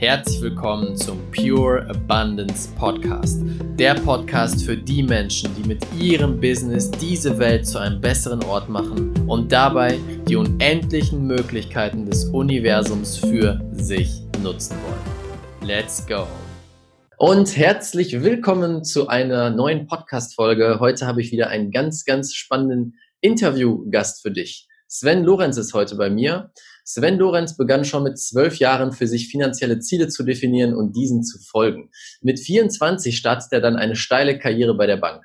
Herzlich willkommen zum Pure Abundance Podcast. Der Podcast für die Menschen, die mit ihrem Business diese Welt zu einem besseren Ort machen und dabei die unendlichen Möglichkeiten des Universums für sich nutzen wollen. Let's go! Und herzlich willkommen zu einer neuen Podcast-Folge. Heute habe ich wieder einen ganz, ganz spannenden Interviewgast für dich. Sven Lorenz ist heute bei mir. Sven Lorenz begann schon mit zwölf Jahren für sich finanzielle Ziele zu definieren und diesen zu folgen. Mit 24 startet er dann eine steile Karriere bei der Bank.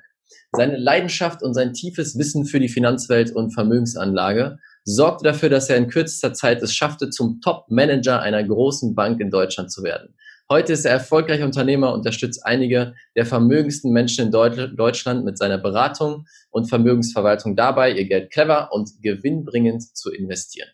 Seine Leidenschaft und sein tiefes Wissen für die Finanzwelt und Vermögensanlage sorgte dafür, dass er in kürzester Zeit es schaffte, zum Top-Manager einer großen Bank in Deutschland zu werden. Heute ist er erfolgreicher Unternehmer und unterstützt einige der vermögendsten Menschen in Deutschland mit seiner Beratung und Vermögensverwaltung dabei, ihr Geld clever und gewinnbringend zu investieren.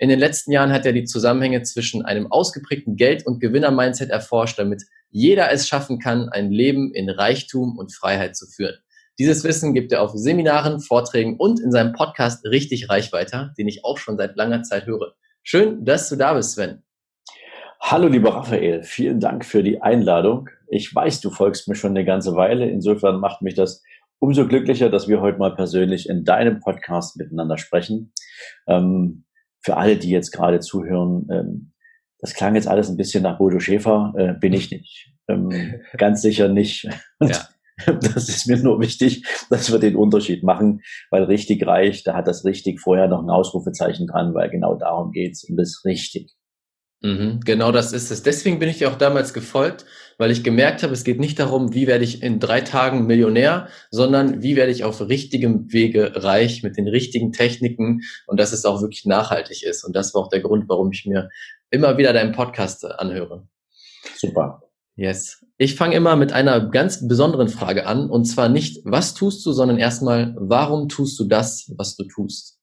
In den letzten Jahren hat er die Zusammenhänge zwischen einem ausgeprägten Geld- und Gewinner-Mindset erforscht, damit jeder es schaffen kann, ein Leben in Reichtum und Freiheit zu führen. Dieses Wissen gibt er auf Seminaren, Vorträgen und in seinem Podcast richtig reich weiter, den ich auch schon seit langer Zeit höre. Schön, dass du da bist, Sven. Hallo, lieber Raphael. Vielen Dank für die Einladung. Ich weiß, du folgst mir schon eine ganze Weile. Insofern macht mich das umso glücklicher, dass wir heute mal persönlich in deinem Podcast miteinander sprechen. Ähm, für alle, die jetzt gerade zuhören, ähm, das klang jetzt alles ein bisschen nach Bodo Schäfer, äh, bin ich nicht. Ähm, ganz sicher nicht. Ja. Das ist mir nur wichtig, dass wir den Unterschied machen, weil richtig reich, da hat das richtig vorher noch ein Ausrufezeichen dran, weil genau darum geht's und das richtig. Mhm, genau das ist es. Deswegen bin ich dir auch damals gefolgt, weil ich gemerkt habe, es geht nicht darum, wie werde ich in drei Tagen Millionär, sondern wie werde ich auf richtigem Wege reich mit den richtigen Techniken und dass es auch wirklich nachhaltig ist. Und das war auch der Grund, warum ich mir immer wieder deinen Podcast anhöre. Super. Yes. Ich fange immer mit einer ganz besonderen Frage an und zwar nicht, was tust du, sondern erstmal, warum tust du das, was du tust?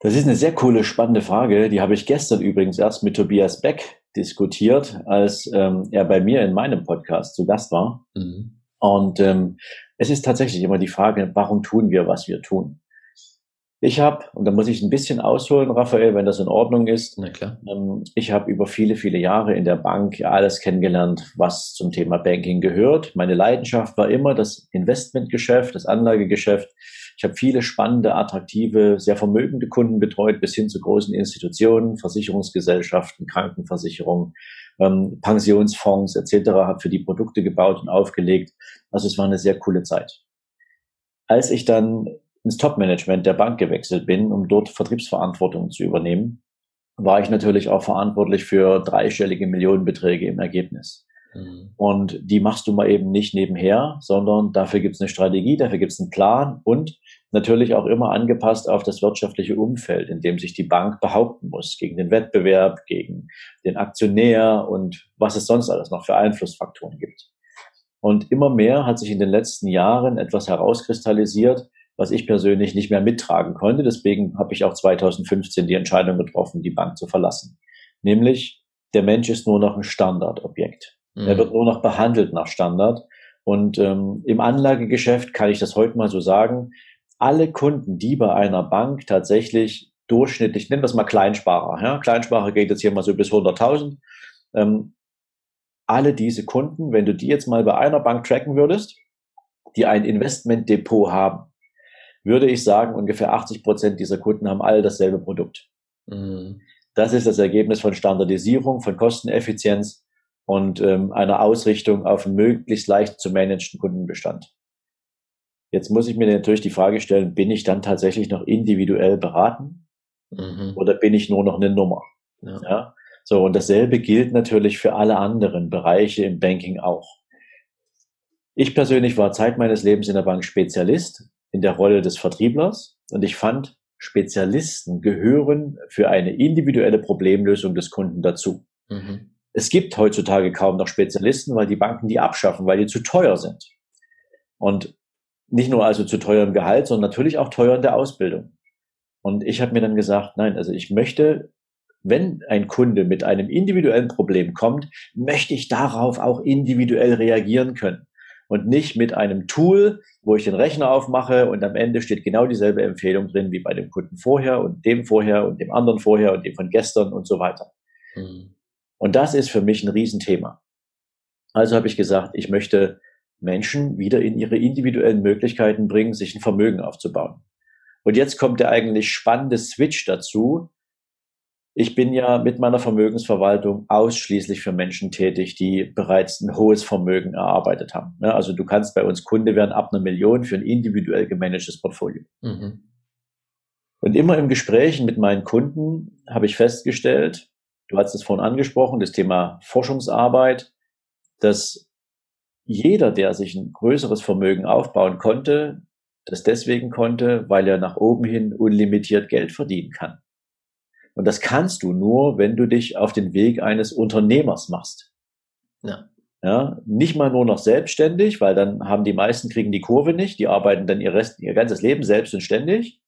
Das ist eine sehr coole, spannende Frage. Die habe ich gestern übrigens erst mit Tobias Beck diskutiert, als ähm, er bei mir in meinem Podcast zu Gast war. Mhm. Und ähm, es ist tatsächlich immer die Frage, warum tun wir, was wir tun? Ich habe, und da muss ich ein bisschen ausholen, Raphael, wenn das in Ordnung ist. Na klar. Ähm, ich habe über viele, viele Jahre in der Bank alles kennengelernt, was zum Thema Banking gehört. Meine Leidenschaft war immer das Investmentgeschäft, das Anlagegeschäft. Ich habe viele spannende, attraktive, sehr vermögende Kunden betreut, bis hin zu großen Institutionen, Versicherungsgesellschaften, Krankenversicherungen, ähm, Pensionsfonds etc. Habe für die Produkte gebaut und aufgelegt. Also es war eine sehr coole Zeit. Als ich dann ins Top-Management der Bank gewechselt bin, um dort Vertriebsverantwortung zu übernehmen, war ich natürlich auch verantwortlich für dreistellige Millionenbeträge im Ergebnis. Mhm. Und die machst du mal eben nicht nebenher, sondern dafür gibt es eine Strategie, dafür gibt es einen Plan und natürlich auch immer angepasst auf das wirtschaftliche Umfeld, in dem sich die Bank behaupten muss, gegen den Wettbewerb, gegen den Aktionär und was es sonst alles noch für Einflussfaktoren gibt. Und immer mehr hat sich in den letzten Jahren etwas herauskristallisiert, was ich persönlich nicht mehr mittragen konnte. Deswegen habe ich auch 2015 die Entscheidung getroffen, die Bank zu verlassen. Nämlich, der Mensch ist nur noch ein Standardobjekt. Mhm. Er wird nur noch behandelt nach Standard. Und ähm, im Anlagegeschäft kann ich das heute mal so sagen, alle Kunden, die bei einer Bank tatsächlich durchschnittlich, nennen wir es mal Kleinsparer, ja, Kleinsparer geht jetzt hier mal so bis 100.000, ähm, alle diese Kunden, wenn du die jetzt mal bei einer Bank tracken würdest, die ein Investmentdepot haben, würde ich sagen, ungefähr 80 Prozent dieser Kunden haben alle dasselbe Produkt. Mhm. Das ist das Ergebnis von Standardisierung, von Kosteneffizienz und ähm, einer Ausrichtung auf einen möglichst leicht zu managen Kundenbestand. Jetzt muss ich mir natürlich die Frage stellen, bin ich dann tatsächlich noch individuell beraten mhm. oder bin ich nur noch eine Nummer? Ja. ja. So, und dasselbe gilt natürlich für alle anderen Bereiche im Banking auch. Ich persönlich war Zeit meines Lebens in der Bank Spezialist, in der Rolle des Vertrieblers und ich fand, Spezialisten gehören für eine individuelle Problemlösung des Kunden dazu. Mhm. Es gibt heutzutage kaum noch Spezialisten, weil die Banken die abschaffen, weil die zu teuer sind. Und nicht nur also zu teuerem Gehalt, sondern natürlich auch teuer in der Ausbildung. Und ich habe mir dann gesagt, nein, also ich möchte, wenn ein Kunde mit einem individuellen Problem kommt, möchte ich darauf auch individuell reagieren können und nicht mit einem Tool, wo ich den Rechner aufmache und am Ende steht genau dieselbe Empfehlung drin wie bei dem Kunden vorher und dem vorher und dem anderen vorher und dem von gestern und so weiter. Mhm. Und das ist für mich ein Riesenthema. Also habe ich gesagt, ich möchte Menschen wieder in ihre individuellen Möglichkeiten bringen, sich ein Vermögen aufzubauen. Und jetzt kommt der eigentlich spannende Switch dazu. Ich bin ja mit meiner Vermögensverwaltung ausschließlich für Menschen tätig, die bereits ein hohes Vermögen erarbeitet haben. also du kannst bei uns Kunde werden ab einer Million für ein individuell gemanagtes Portfolio. Mhm. Und immer im Gespräch mit meinen Kunden habe ich festgestellt, du hast es vorhin angesprochen, das Thema Forschungsarbeit, dass jeder, der sich ein größeres Vermögen aufbauen konnte, das deswegen konnte, weil er nach oben hin unlimitiert Geld verdienen kann. Und das kannst du nur, wenn du dich auf den Weg eines Unternehmers machst. Ja. Ja, nicht mal nur noch selbstständig, weil dann haben die meisten kriegen die Kurve nicht, die arbeiten dann ihr Rest, ihr ganzes Leben selbst und ständig,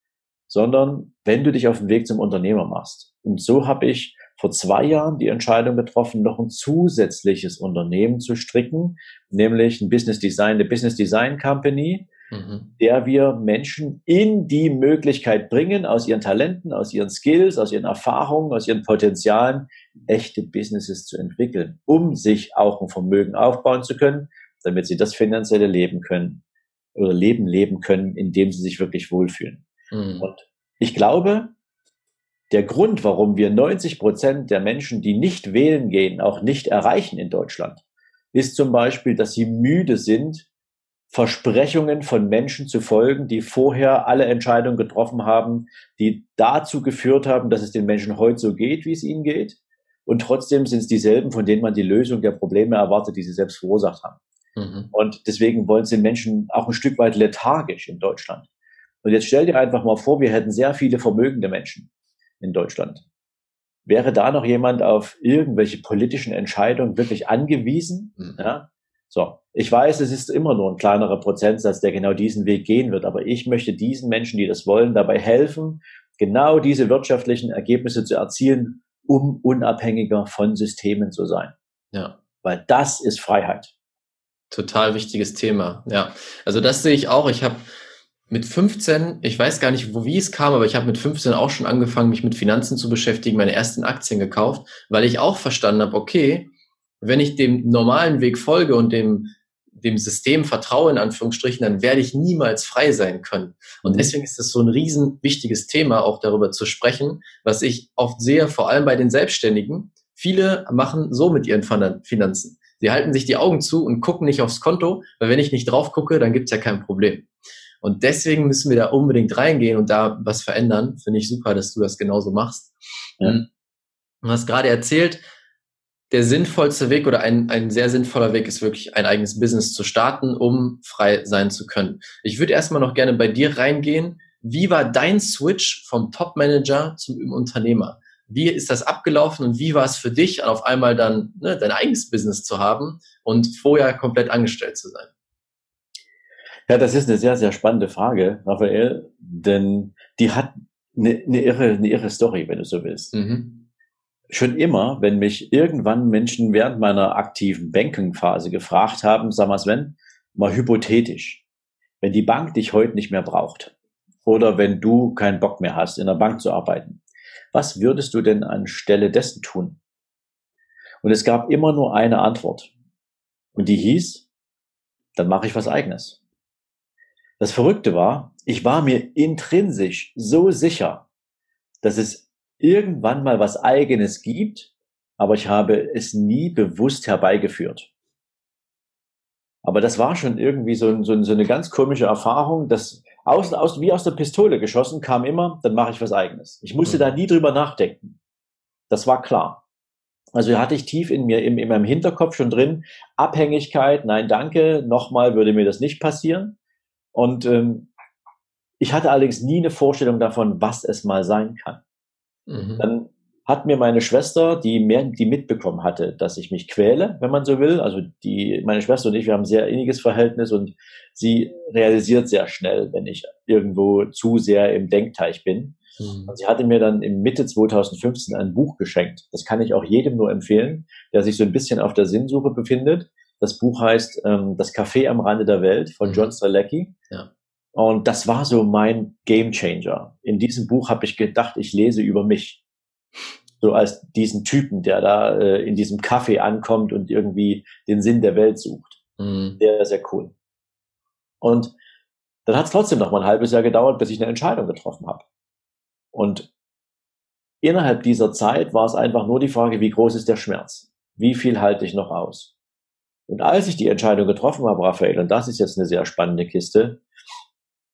sondern wenn du dich auf den Weg zum Unternehmer machst. Und so habe ich vor zwei Jahren die Entscheidung getroffen, noch ein zusätzliches Unternehmen zu stricken, nämlich ein Business Design, eine Business Design Company, mhm. der wir Menschen in die Möglichkeit bringen, aus ihren Talenten, aus ihren Skills, aus ihren Erfahrungen, aus ihren Potenzialen echte Businesses zu entwickeln, um sich auch ein Vermögen aufbauen zu können, damit sie das finanzielle Leben können oder Leben leben können, in dem sie sich wirklich wohlfühlen. Mhm. Und ich glaube, der Grund, warum wir 90 Prozent der Menschen, die nicht wählen gehen, auch nicht erreichen in Deutschland, ist zum Beispiel, dass sie müde sind, Versprechungen von Menschen zu folgen, die vorher alle Entscheidungen getroffen haben, die dazu geführt haben, dass es den Menschen heute so geht, wie es ihnen geht. Und trotzdem sind es dieselben, von denen man die Lösung der Probleme erwartet, die sie selbst verursacht haben. Mhm. Und deswegen wollen sie Menschen auch ein Stück weit lethargisch in Deutschland. Und jetzt stell dir einfach mal vor, wir hätten sehr viele vermögende Menschen in Deutschland. Wäre da noch jemand auf irgendwelche politischen Entscheidungen wirklich angewiesen? Mhm. Ja? So, ich weiß, es ist immer nur ein kleinerer Prozentsatz, der genau diesen Weg gehen wird, aber ich möchte diesen Menschen, die das wollen, dabei helfen, genau diese wirtschaftlichen Ergebnisse zu erzielen, um unabhängiger von Systemen zu sein. Ja. Weil das ist Freiheit. Total wichtiges Thema. Ja. Also das sehe ich auch. Ich habe mit 15, ich weiß gar nicht, wo wie es kam, aber ich habe mit 15 auch schon angefangen, mich mit Finanzen zu beschäftigen, meine ersten Aktien gekauft, weil ich auch verstanden habe, okay, wenn ich dem normalen Weg folge und dem, dem System vertraue, in Anführungsstrichen, dann werde ich niemals frei sein können. Und mhm. deswegen ist es so ein riesen wichtiges Thema, auch darüber zu sprechen, was ich oft sehe, vor allem bei den Selbstständigen. Viele machen so mit ihren Finanzen. Sie halten sich die Augen zu und gucken nicht aufs Konto, weil wenn ich nicht drauf gucke, dann gibt's ja kein Problem. Und deswegen müssen wir da unbedingt reingehen und da was verändern. Finde ich super, dass du das genauso machst. Ja. Du hast gerade erzählt, der sinnvollste Weg oder ein, ein sehr sinnvoller Weg ist wirklich ein eigenes Business zu starten, um frei sein zu können. Ich würde erstmal noch gerne bei dir reingehen. Wie war dein Switch vom Top-Manager zum Unternehmer? Wie ist das abgelaufen und wie war es für dich, auf einmal dann ne, dein eigenes Business zu haben und vorher komplett angestellt zu sein? Ja, das ist eine sehr, sehr spannende Frage, Raphael, denn die hat eine, eine, irre, eine irre Story, wenn du so willst. Mhm schon immer, wenn mich irgendwann Menschen während meiner aktiven Banking-Phase gefragt haben, sag mal Sven, mal hypothetisch, wenn die Bank dich heute nicht mehr braucht oder wenn du keinen Bock mehr hast, in der Bank zu arbeiten, was würdest du denn anstelle dessen tun? Und es gab immer nur eine Antwort. Und die hieß, dann mache ich was eigenes. Das Verrückte war, ich war mir intrinsisch so sicher, dass es irgendwann mal was eigenes gibt, aber ich habe es nie bewusst herbeigeführt. Aber das war schon irgendwie so, so, so eine ganz komische Erfahrung, dass aus, aus, wie aus der Pistole geschossen kam immer, dann mache ich was eigenes. Ich musste mhm. da nie drüber nachdenken. Das war klar. Also hatte ich tief in mir, in, in meinem Hinterkopf schon drin, Abhängigkeit, nein, danke, nochmal würde mir das nicht passieren. Und ähm, ich hatte allerdings nie eine Vorstellung davon, was es mal sein kann. Mhm. Dann hat mir meine Schwester, die mehr, die mitbekommen hatte, dass ich mich quäle, wenn man so will. Also die, meine Schwester und ich, wir haben ein sehr inniges Verhältnis und sie realisiert sehr schnell, wenn ich irgendwo zu sehr im Denkteich bin. Mhm. Und sie hatte mir dann im Mitte 2015 ein Buch geschenkt. Das kann ich auch jedem nur empfehlen, der sich so ein bisschen auf der Sinnsuche befindet. Das Buch heißt ähm, Das Café am Rande der Welt von mhm. John Stralecki. Ja. Und das war so mein Game Changer. In diesem Buch habe ich gedacht, ich lese über mich. So als diesen Typen, der da äh, in diesem Café ankommt und irgendwie den Sinn der Welt sucht. Mhm. Sehr, sehr cool. Und dann hat es trotzdem noch mal ein halbes Jahr gedauert, bis ich eine Entscheidung getroffen habe. Und innerhalb dieser Zeit war es einfach nur die Frage, wie groß ist der Schmerz? Wie viel halte ich noch aus? Und als ich die Entscheidung getroffen habe, Raphael, und das ist jetzt eine sehr spannende Kiste,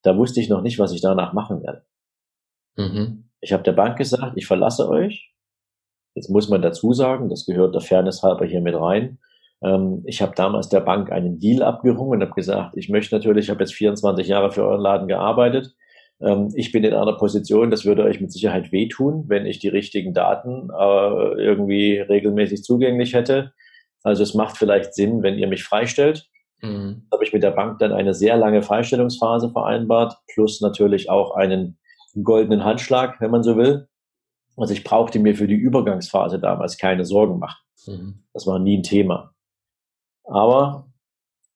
da wusste ich noch nicht, was ich danach machen werde. Mhm. Ich habe der Bank gesagt, ich verlasse euch. Jetzt muss man dazu sagen, das gehört der Fairness halber hier mit rein. Ähm, ich habe damals der Bank einen Deal abgerungen und habe gesagt, ich möchte natürlich, ich habe jetzt 24 Jahre für euren Laden gearbeitet. Ähm, ich bin in einer Position, das würde euch mit Sicherheit wehtun, wenn ich die richtigen Daten äh, irgendwie regelmäßig zugänglich hätte. Also es macht vielleicht Sinn, wenn ihr mich freistellt. Mhm. Habe ich mit der Bank dann eine sehr lange Freistellungsphase vereinbart, plus natürlich auch einen goldenen Handschlag, wenn man so will. Also ich brauchte mir für die Übergangsphase damals keine Sorgen machen. Mhm. Das war nie ein Thema. Aber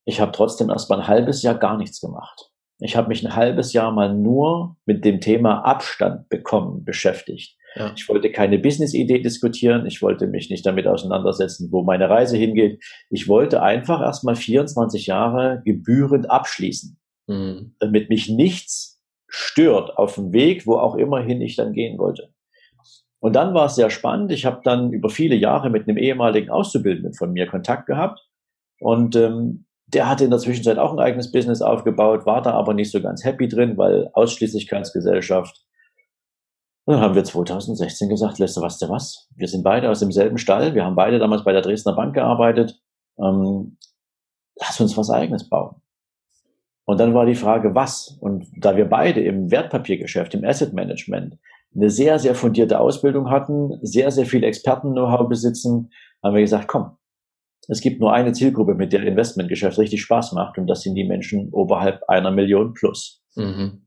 ich habe trotzdem erst mal ein halbes Jahr gar nichts gemacht. Ich habe mich ein halbes Jahr mal nur mit dem Thema Abstand bekommen beschäftigt. Ja. Ich wollte keine Business-Idee diskutieren. Ich wollte mich nicht damit auseinandersetzen, wo meine Reise hingeht. Ich wollte einfach erstmal 24 Jahre gebührend abschließen, mhm. damit mich nichts stört auf dem Weg, wo auch immerhin ich dann gehen wollte. Und dann war es sehr spannend. Ich habe dann über viele Jahre mit einem ehemaligen Auszubildenden von mir Kontakt gehabt. Und ähm, der hatte in der Zwischenzeit auch ein eigenes Business aufgebaut, war da aber nicht so ganz happy drin, weil Ausschließlichkeitsgesellschaft und dann haben wir 2016 gesagt, lässt du was, der was? Wir sind beide aus demselben Stall. Wir haben beide damals bei der Dresdner Bank gearbeitet. Ähm, lass uns was eigenes bauen. Und dann war die Frage, was? Und da wir beide im Wertpapiergeschäft, im Asset Management eine sehr, sehr fundierte Ausbildung hatten, sehr, sehr viel Experten-Know-how besitzen, haben wir gesagt, komm, es gibt nur eine Zielgruppe, mit der Investmentgeschäft richtig Spaß macht und das sind die Menschen oberhalb einer Million plus. Mhm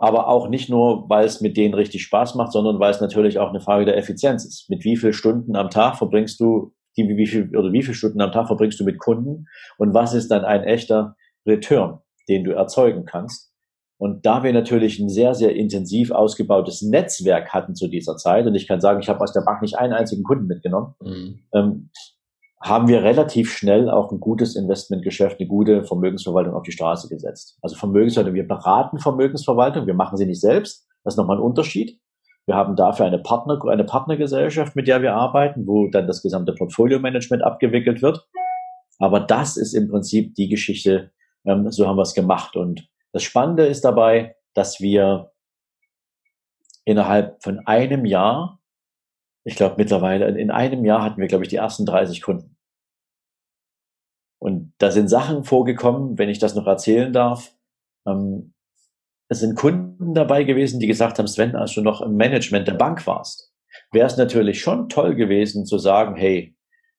aber auch nicht nur, weil es mit denen richtig Spaß macht, sondern weil es natürlich auch eine Frage der Effizienz ist. Mit wie viel Stunden am Tag verbringst du, die, wie viel, oder wie viele Stunden am Tag verbringst du mit Kunden und was ist dann ein echter Return, den du erzeugen kannst? Und da wir natürlich ein sehr, sehr intensiv ausgebautes Netzwerk hatten zu dieser Zeit, und ich kann sagen, ich habe aus der Bank nicht einen einzigen Kunden mitgenommen, mhm. ähm, haben wir relativ schnell auch ein gutes Investmentgeschäft, eine gute Vermögensverwaltung auf die Straße gesetzt. Also Vermögensverwaltung, wir beraten Vermögensverwaltung, wir machen sie nicht selbst. Das ist nochmal ein Unterschied. Wir haben dafür eine Partner, eine Partnergesellschaft, mit der wir arbeiten, wo dann das gesamte Portfolio-Management abgewickelt wird. Aber das ist im Prinzip die Geschichte, ähm, so haben wir es gemacht. Und das Spannende ist dabei, dass wir innerhalb von einem Jahr ich glaube mittlerweile, in einem Jahr hatten wir, glaube ich, die ersten 30 Kunden. Und da sind Sachen vorgekommen, wenn ich das noch erzählen darf. Ähm, es sind Kunden dabei gewesen, die gesagt haben, Sven, als du noch im Management der Bank warst, wäre es natürlich schon toll gewesen zu sagen, hey,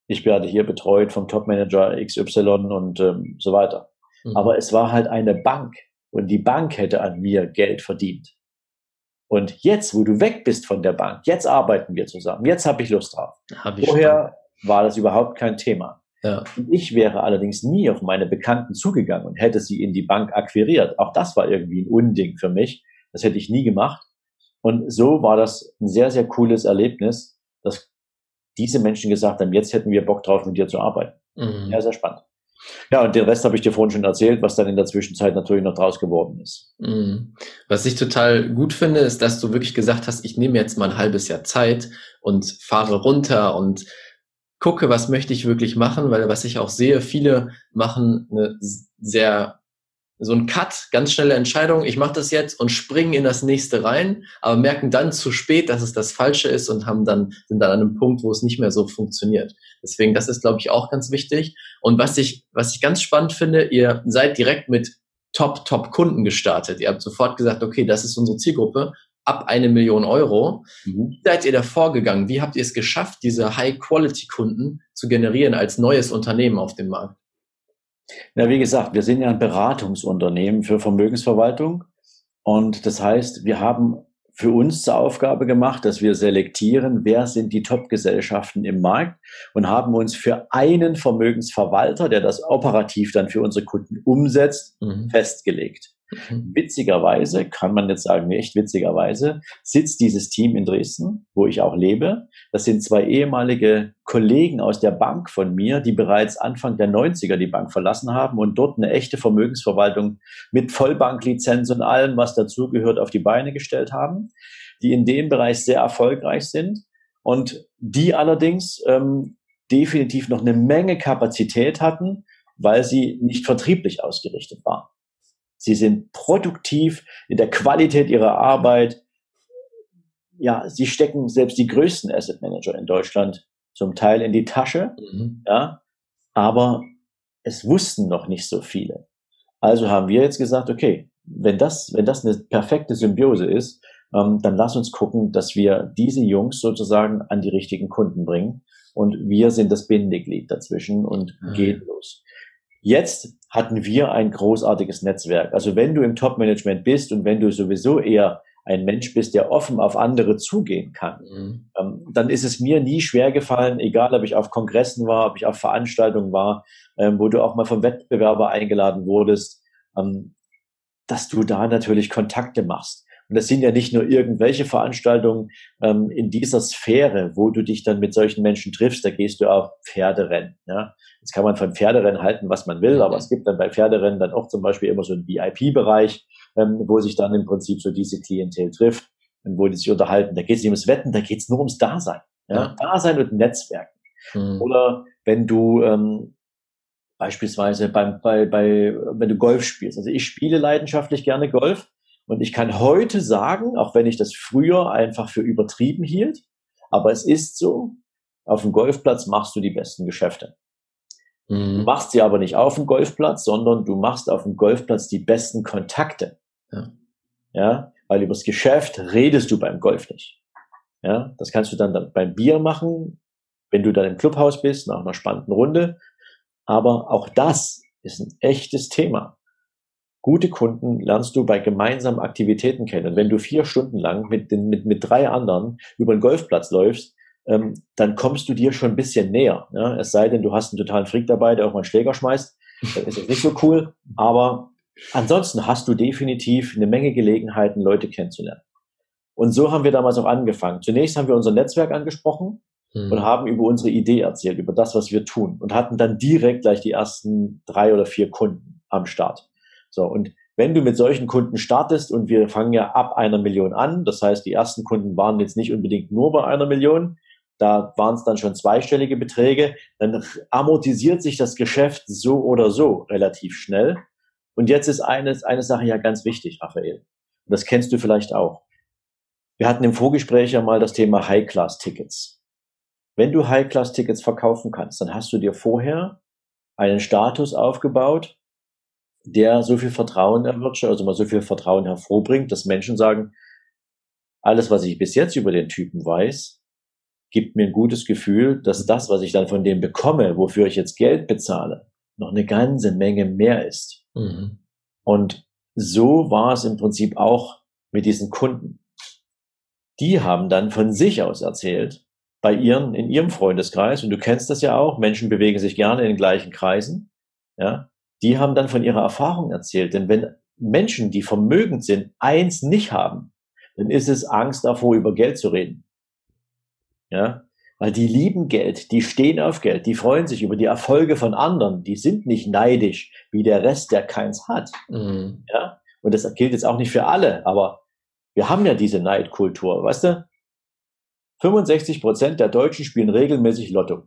ich werde hier betreut vom Topmanager XY und ähm, so weiter. Mhm. Aber es war halt eine Bank und die Bank hätte an mir Geld verdient. Und jetzt, wo du weg bist von der Bank, jetzt arbeiten wir zusammen. Jetzt habe ich Lust drauf. Hab ich Vorher schon. war das überhaupt kein Thema. Ja. Ich wäre allerdings nie auf meine Bekannten zugegangen und hätte sie in die Bank akquiriert. Auch das war irgendwie ein Unding für mich. Das hätte ich nie gemacht. Und so war das ein sehr, sehr cooles Erlebnis, dass diese Menschen gesagt haben, jetzt hätten wir Bock drauf, mit dir zu arbeiten. Mhm. Ja, sehr spannend. Ja, und den Rest habe ich dir vorhin schon erzählt, was dann in der Zwischenzeit natürlich noch draus geworden ist. Mhm. Was ich total gut finde, ist, dass du wirklich gesagt hast, ich nehme jetzt mal ein halbes Jahr Zeit und fahre runter und gucke, was möchte ich wirklich machen, weil was ich auch sehe, viele machen eine sehr so ein Cut, ganz schnelle Entscheidung, ich mache das jetzt und springen in das nächste rein, aber merken dann zu spät, dass es das Falsche ist und haben dann, sind dann an einem Punkt, wo es nicht mehr so funktioniert. Deswegen, das ist, glaube ich, auch ganz wichtig. Und was ich, was ich ganz spannend finde, ihr seid direkt mit Top, Top Kunden gestartet. Ihr habt sofort gesagt, okay, das ist unsere Zielgruppe ab eine Million Euro. Mhm. Wie seid ihr da vorgegangen? Wie habt ihr es geschafft, diese High-Quality-Kunden zu generieren als neues Unternehmen auf dem Markt? Ja, wie gesagt, wir sind ja ein Beratungsunternehmen für Vermögensverwaltung. Und das heißt, wir haben für uns zur Aufgabe gemacht, dass wir selektieren, wer sind die Top-Gesellschaften im Markt und haben uns für einen Vermögensverwalter, der das operativ dann für unsere Kunden umsetzt, mhm. festgelegt. Mhm. Witzigerweise, kann man jetzt sagen, echt witzigerweise, sitzt dieses Team in Dresden, wo ich auch lebe. Das sind zwei ehemalige Kollegen aus der Bank von mir, die bereits Anfang der 90er die Bank verlassen haben und dort eine echte Vermögensverwaltung mit Vollbanklizenz und allem, was dazugehört, auf die Beine gestellt haben, die in dem Bereich sehr erfolgreich sind und die allerdings ähm, definitiv noch eine Menge Kapazität hatten, weil sie nicht vertrieblich ausgerichtet waren. Sie sind produktiv in der Qualität ihrer Arbeit. Ja, sie stecken selbst die größten Asset Manager in Deutschland zum Teil in die Tasche. Mhm. Ja, aber es wussten noch nicht so viele. Also haben wir jetzt gesagt, okay, wenn das, wenn das eine perfekte Symbiose ist, ähm, dann lass uns gucken, dass wir diese Jungs sozusagen an die richtigen Kunden bringen. Und wir sind das Bindeglied dazwischen und mhm. geht los. Jetzt hatten wir ein großartiges Netzwerk. Also wenn du im Top-Management bist und wenn du sowieso eher ein Mensch bist, der offen auf andere zugehen kann, mhm. ähm, dann ist es mir nie schwer gefallen, egal ob ich auf Kongressen war, ob ich auf Veranstaltungen war, ähm, wo du auch mal vom Wettbewerber eingeladen wurdest, ähm, dass du da natürlich Kontakte machst. Und das sind ja nicht nur irgendwelche Veranstaltungen ähm, in dieser Sphäre, wo du dich dann mit solchen Menschen triffst, da gehst du auch Pferderennen. Ja? Jetzt kann man von Pferderennen halten, was man will, aber es gibt dann bei Pferderennen dann auch zum Beispiel immer so einen VIP-Bereich, ähm, wo sich dann im Prinzip so diese Klientel trifft und wo die sich unterhalten. Da geht es nicht ums Wetten, da geht es nur ums Dasein. Ja? Dasein und Netzwerken. Mhm. Oder wenn du ähm, beispielsweise beim, bei, bei, wenn du Golf spielst. Also ich spiele leidenschaftlich gerne Golf und ich kann heute sagen, auch wenn ich das früher einfach für übertrieben hielt, aber es ist so, auf dem Golfplatz machst du die besten Geschäfte. Mhm. Du machst sie aber nicht auf dem Golfplatz, sondern du machst auf dem Golfplatz die besten Kontakte. Ja. ja, weil übers Geschäft redest du beim Golf nicht. Ja, das kannst du dann beim Bier machen, wenn du dann im Clubhaus bist, nach einer spannenden Runde. Aber auch das ist ein echtes Thema. Gute Kunden lernst du bei gemeinsamen Aktivitäten kennen. Und wenn du vier Stunden lang mit, den, mit, mit drei anderen über den Golfplatz läufst, ähm, dann kommst du dir schon ein bisschen näher. Ja? Es sei denn, du hast einen totalen Freak dabei, der auch mal einen Schläger schmeißt. Das ist jetzt nicht so cool. Aber ansonsten hast du definitiv eine Menge Gelegenheiten, Leute kennenzulernen. Und so haben wir damals auch angefangen. Zunächst haben wir unser Netzwerk angesprochen mhm. und haben über unsere Idee erzählt, über das, was wir tun und hatten dann direkt gleich die ersten drei oder vier Kunden am Start. So, und wenn du mit solchen Kunden startest und wir fangen ja ab einer Million an, das heißt, die ersten Kunden waren jetzt nicht unbedingt nur bei einer Million, da waren es dann schon zweistellige Beträge, dann amortisiert sich das Geschäft so oder so relativ schnell. Und jetzt ist eine, eine Sache ja ganz wichtig, Raphael. Und das kennst du vielleicht auch. Wir hatten im Vorgespräch ja mal das Thema High-Class-Tickets. Wenn du High-Class-Tickets verkaufen kannst, dann hast du dir vorher einen Status aufgebaut, der so viel Vertrauen erwirtschaftet, also mal so viel Vertrauen hervorbringt, dass Menschen sagen, alles, was ich bis jetzt über den Typen weiß, gibt mir ein gutes Gefühl, dass das, was ich dann von dem bekomme, wofür ich jetzt Geld bezahle, noch eine ganze Menge mehr ist. Mhm. Und so war es im Prinzip auch mit diesen Kunden. Die haben dann von sich aus erzählt, bei ihren, in ihrem Freundeskreis, und du kennst das ja auch, Menschen bewegen sich gerne in den gleichen Kreisen, ja, die haben dann von ihrer Erfahrung erzählt. Denn wenn Menschen, die vermögend sind, eins nicht haben, dann ist es Angst davor, über Geld zu reden. Ja, weil die lieben Geld, die stehen auf Geld, die freuen sich über die Erfolge von anderen, die sind nicht neidisch wie der Rest, der keins hat. Mhm. Ja, und das gilt jetzt auch nicht für alle, aber wir haben ja diese Neidkultur, weißt du? 65 Prozent der Deutschen spielen regelmäßig Lotto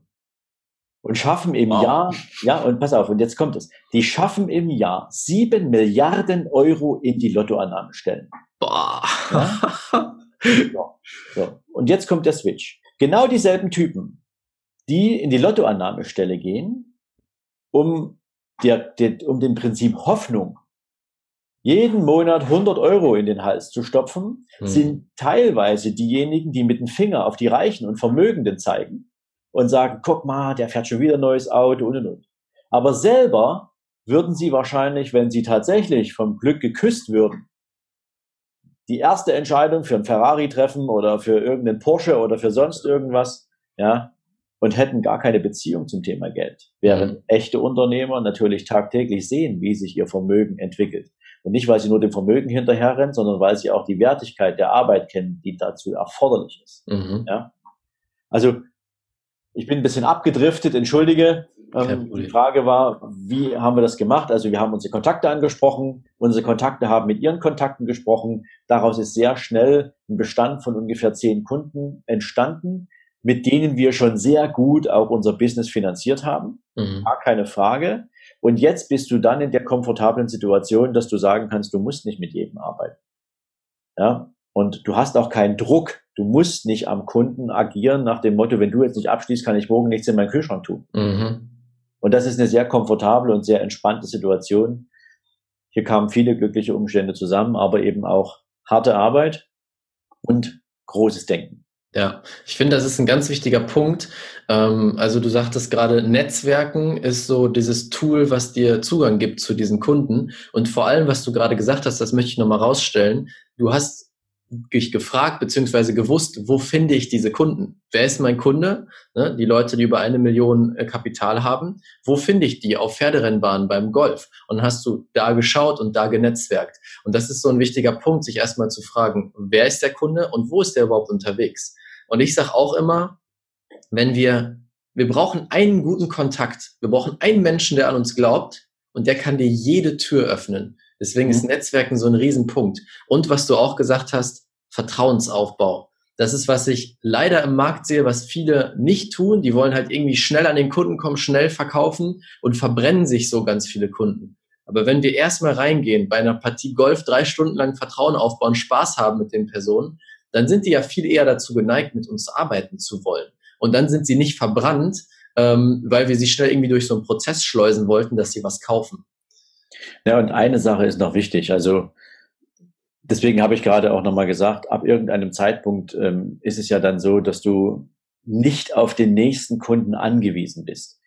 und schaffen im wow. Jahr, ja, und pass auf, und jetzt kommt es, die schaffen im Jahr sieben Milliarden Euro in die Lottoannahmestellen. Boah. Ja? So, so. Und jetzt kommt der Switch. Genau dieselben Typen, die in die Lottoannahmestelle gehen, um, der, der, um dem Prinzip Hoffnung jeden Monat 100 Euro in den Hals zu stopfen, hm. sind teilweise diejenigen, die mit dem Finger auf die Reichen und Vermögenden zeigen und sagen, guck mal, der fährt schon wieder ein neues Auto und und und. Aber selber würden sie wahrscheinlich, wenn sie tatsächlich vom Glück geküsst würden, die erste Entscheidung für ein Ferrari treffen oder für irgendeinen Porsche oder für sonst irgendwas, ja, und hätten gar keine Beziehung zum Thema Geld. Während mhm. echte Unternehmer natürlich tagtäglich sehen, wie sich ihr Vermögen entwickelt. Und nicht, weil sie nur dem Vermögen hinterherrennen, sondern weil sie auch die Wertigkeit der Arbeit kennen, die dazu erforderlich ist. Mhm. Ja? Also ich bin ein bisschen abgedriftet, entschuldige. Ähm, die Frage war, wie haben wir das gemacht? Also wir haben unsere Kontakte angesprochen, unsere Kontakte haben mit ihren Kontakten gesprochen. Daraus ist sehr schnell ein Bestand von ungefähr zehn Kunden entstanden, mit denen wir schon sehr gut auch unser Business finanziert haben. Mhm. Gar keine Frage. Und jetzt bist du dann in der komfortablen Situation, dass du sagen kannst, du musst nicht mit jedem arbeiten. Ja, und du hast auch keinen Druck. Du musst nicht am Kunden agieren nach dem Motto, wenn du jetzt nicht abschließt, kann ich morgen nichts in meinen Kühlschrank tun. Mhm. Und das ist eine sehr komfortable und sehr entspannte Situation. Hier kamen viele glückliche Umstände zusammen, aber eben auch harte Arbeit und großes Denken. Ja, ich finde, das ist ein ganz wichtiger Punkt. Ähm, also du sagtest gerade, Netzwerken ist so dieses Tool, was dir Zugang gibt zu diesen Kunden. Und vor allem, was du gerade gesagt hast, das möchte ich nochmal rausstellen. Du hast dich gefragt beziehungsweise gewusst, wo finde ich diese Kunden? Wer ist mein Kunde? Ne, die Leute, die über eine Million äh, Kapital haben. Wo finde ich die? Auf Pferderennbahnen beim Golf. Und hast du da geschaut und da genetzwerkt. Und das ist so ein wichtiger Punkt, sich erstmal zu fragen, wer ist der Kunde und wo ist der überhaupt unterwegs? Und ich sage auch immer, wenn wir, wir brauchen einen guten Kontakt. Wir brauchen einen Menschen, der an uns glaubt und der kann dir jede Tür öffnen. Deswegen mhm. ist Netzwerken so ein Riesenpunkt. Und was du auch gesagt hast, Vertrauensaufbau. Das ist, was ich leider im Markt sehe, was viele nicht tun. Die wollen halt irgendwie schnell an den Kunden kommen, schnell verkaufen und verbrennen sich so ganz viele Kunden. Aber wenn wir erstmal reingehen, bei einer Partie Golf drei Stunden lang Vertrauen aufbauen, Spaß haben mit den Personen, dann sind die ja viel eher dazu geneigt, mit uns arbeiten zu wollen. Und dann sind sie nicht verbrannt, ähm, weil wir sie schnell irgendwie durch so einen Prozess schleusen wollten, dass sie was kaufen. Ja, und eine Sache ist noch wichtig. Also deswegen habe ich gerade auch nochmal gesagt, ab irgendeinem Zeitpunkt ähm, ist es ja dann so, dass du nicht auf den nächsten Kunden angewiesen bist.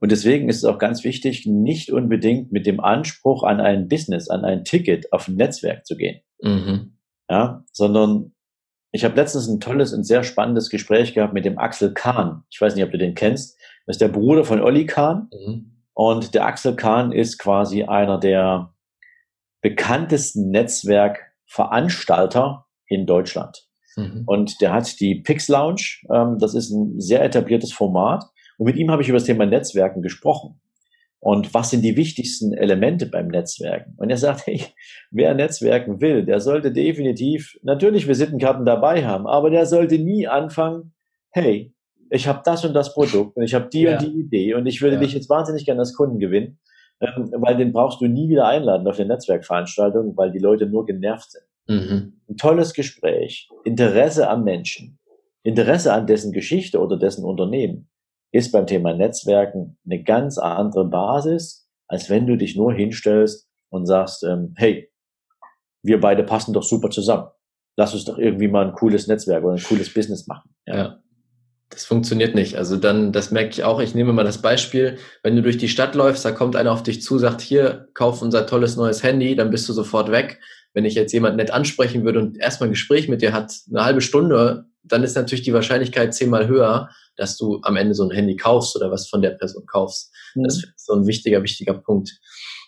Und deswegen ist es auch ganz wichtig, nicht unbedingt mit dem Anspruch an ein Business, an ein Ticket auf ein Netzwerk zu gehen. Mhm. Ja, sondern ich habe letztens ein tolles und sehr spannendes Gespräch gehabt mit dem Axel Kahn. Ich weiß nicht, ob du den kennst. Das ist der Bruder von Olli Kahn. Mhm. Und der Axel Kahn ist quasi einer der bekanntesten Netzwerkveranstalter in Deutschland. Mhm. Und der hat die Pix Lounge. Ähm, das ist ein sehr etabliertes Format. Und mit ihm habe ich über das Thema Netzwerken gesprochen. Und was sind die wichtigsten Elemente beim Netzwerken? Und er sagt, hey, wer Netzwerken will, der sollte definitiv natürlich Visitenkarten dabei haben, aber der sollte nie anfangen, hey, ich habe das und das Produkt und ich habe die ja. und die Idee und ich würde ja. dich jetzt wahnsinnig gerne als Kunden gewinnen, ähm, weil den brauchst du nie wieder einladen auf eine Netzwerkveranstaltung, weil die Leute nur genervt sind. Mhm. Ein tolles Gespräch, Interesse am Menschen, Interesse an dessen Geschichte oder dessen Unternehmen ist beim Thema Netzwerken eine ganz andere Basis, als wenn du dich nur hinstellst und sagst, ähm, hey, wir beide passen doch super zusammen. Lass uns doch irgendwie mal ein cooles Netzwerk oder ein cooles Business machen. Ja. ja. Das funktioniert nicht. Also dann, das merke ich auch. Ich nehme mal das Beispiel, wenn du durch die Stadt läufst, da kommt einer auf dich zu, sagt, hier, kauf unser tolles neues Handy, dann bist du sofort weg. Wenn ich jetzt jemand nett ansprechen würde und erstmal ein Gespräch mit dir hat, eine halbe Stunde, dann ist natürlich die Wahrscheinlichkeit zehnmal höher, dass du am Ende so ein Handy kaufst oder was von der Person kaufst. Mhm. Das ist so ein wichtiger, wichtiger Punkt.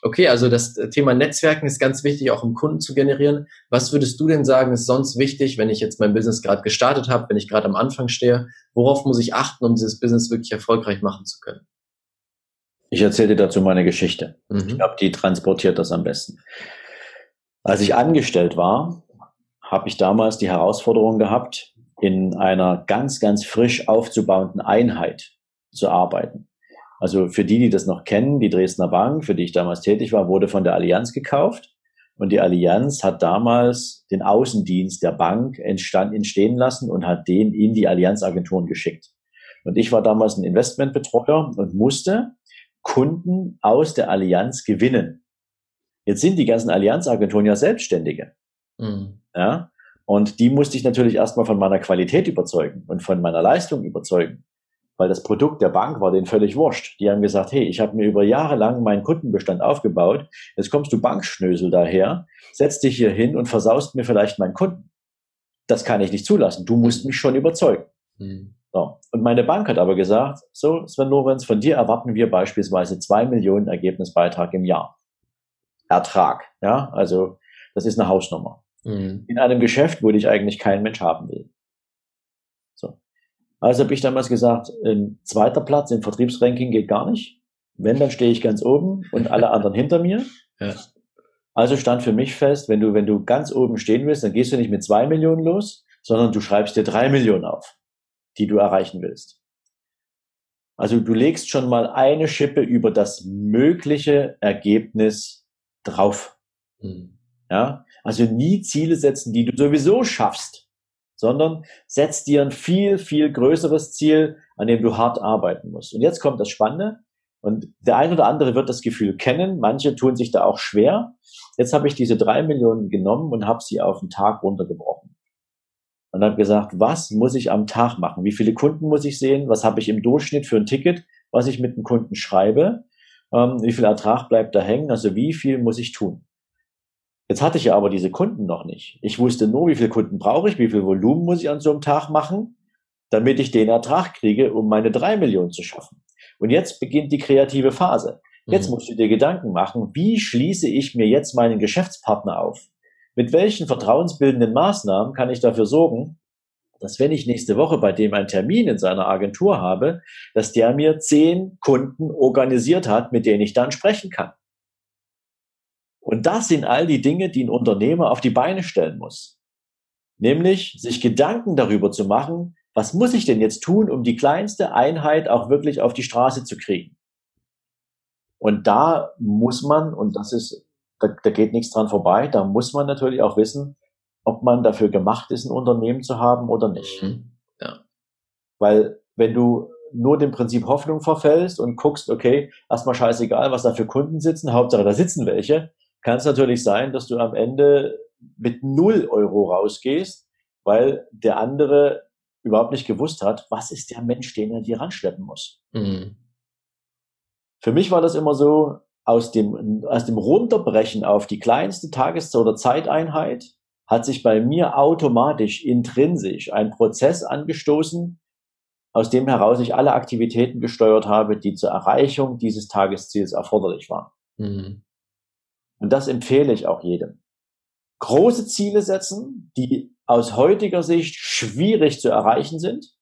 Okay, also das Thema Netzwerken ist ganz wichtig, auch um Kunden zu generieren. Was würdest du denn sagen, ist sonst wichtig, wenn ich jetzt mein Business gerade gestartet habe, wenn ich gerade am Anfang stehe? Worauf muss ich achten, um dieses Business wirklich erfolgreich machen zu können? Ich erzähle dir dazu meine Geschichte. Mhm. Ich glaube, die transportiert das am besten. Als ich angestellt war, habe ich damals die Herausforderung gehabt, in einer ganz, ganz frisch aufzubauenden Einheit zu arbeiten. Also für die, die das noch kennen, die Dresdner Bank, für die ich damals tätig war, wurde von der Allianz gekauft. Und die Allianz hat damals den Außendienst der Bank entstand, entstehen lassen und hat den in die Allianzagenturen geschickt. Und ich war damals ein Investmentbetreuer und musste Kunden aus der Allianz gewinnen. Jetzt sind die ganzen Allianzagenturen ja Selbstständige. Mhm. Ja? Und die musste ich natürlich erstmal von meiner Qualität überzeugen und von meiner Leistung überzeugen. Weil das Produkt der Bank war denen völlig wurscht. Die haben gesagt, hey, ich habe mir über Jahre lang meinen Kundenbestand aufgebaut. Jetzt kommst du Bankschnösel daher, setzt dich hier hin und versaust mir vielleicht meinen Kunden. Das kann ich nicht zulassen. Du musst mich schon überzeugen. Mhm. So. Und meine Bank hat aber gesagt, so, Sven Lorenz, von dir erwarten wir beispielsweise zwei Millionen Ergebnisbeitrag im Jahr. Ertrag. Ja, also das ist eine Hausnummer. Mhm. In einem Geschäft, wo dich eigentlich kein Mensch haben will. So. Also habe ich damals gesagt, ein zweiter Platz im Vertriebsranking geht gar nicht. Wenn, dann stehe ich ganz oben und alle anderen hinter mir. Ja. Also stand für mich fest, wenn du, wenn du ganz oben stehen willst, dann gehst du nicht mit zwei Millionen los, sondern du schreibst dir drei Millionen auf, die du erreichen willst. Also du legst schon mal eine Schippe über das mögliche Ergebnis drauf. Mhm. Ja, also nie Ziele setzen, die du sowieso schaffst, sondern setz dir ein viel, viel größeres Ziel, an dem du hart arbeiten musst. Und jetzt kommt das Spannende. Und der ein oder andere wird das Gefühl kennen. Manche tun sich da auch schwer. Jetzt habe ich diese drei Millionen genommen und habe sie auf den Tag runtergebrochen. Und habe gesagt, was muss ich am Tag machen? Wie viele Kunden muss ich sehen? Was habe ich im Durchschnitt für ein Ticket, was ich mit dem Kunden schreibe? Ähm, wie viel Ertrag bleibt da hängen? Also wie viel muss ich tun? Jetzt hatte ich ja aber diese Kunden noch nicht. Ich wusste nur, wie viele Kunden brauche ich, wie viel Volumen muss ich an so einem Tag machen, damit ich den Ertrag kriege, um meine drei Millionen zu schaffen. Und jetzt beginnt die kreative Phase. Jetzt mhm. musst du dir Gedanken machen, wie schließe ich mir jetzt meinen Geschäftspartner auf? Mit welchen vertrauensbildenden Maßnahmen kann ich dafür sorgen, dass wenn ich nächste Woche bei dem einen Termin in seiner Agentur habe, dass der mir zehn Kunden organisiert hat, mit denen ich dann sprechen kann. Und das sind all die Dinge, die ein Unternehmer auf die Beine stellen muss. Nämlich sich Gedanken darüber zu machen, was muss ich denn jetzt tun, um die kleinste Einheit auch wirklich auf die Straße zu kriegen? Und da muss man, und das ist da, da geht nichts dran vorbei. Da muss man natürlich auch wissen, ob man dafür gemacht ist, ein Unternehmen zu haben oder nicht. Mhm. Ja. Weil wenn du nur dem Prinzip Hoffnung verfällst und guckst, okay, erstmal scheißegal, was da für Kunden sitzen, Hauptsache da sitzen welche, kann es natürlich sein, dass du am Ende mit null Euro rausgehst, weil der andere überhaupt nicht gewusst hat, was ist der Mensch, den er dir ranschleppen muss. Mhm. Für mich war das immer so, aus dem, aus dem Runterbrechen auf die kleinste Tages- oder Zeiteinheit hat sich bei mir automatisch intrinsisch ein Prozess angestoßen, aus dem heraus ich alle Aktivitäten gesteuert habe, die zur Erreichung dieses Tagesziels erforderlich waren. Mhm. Und das empfehle ich auch jedem. Große Ziele setzen, die aus heutiger Sicht schwierig zu erreichen sind,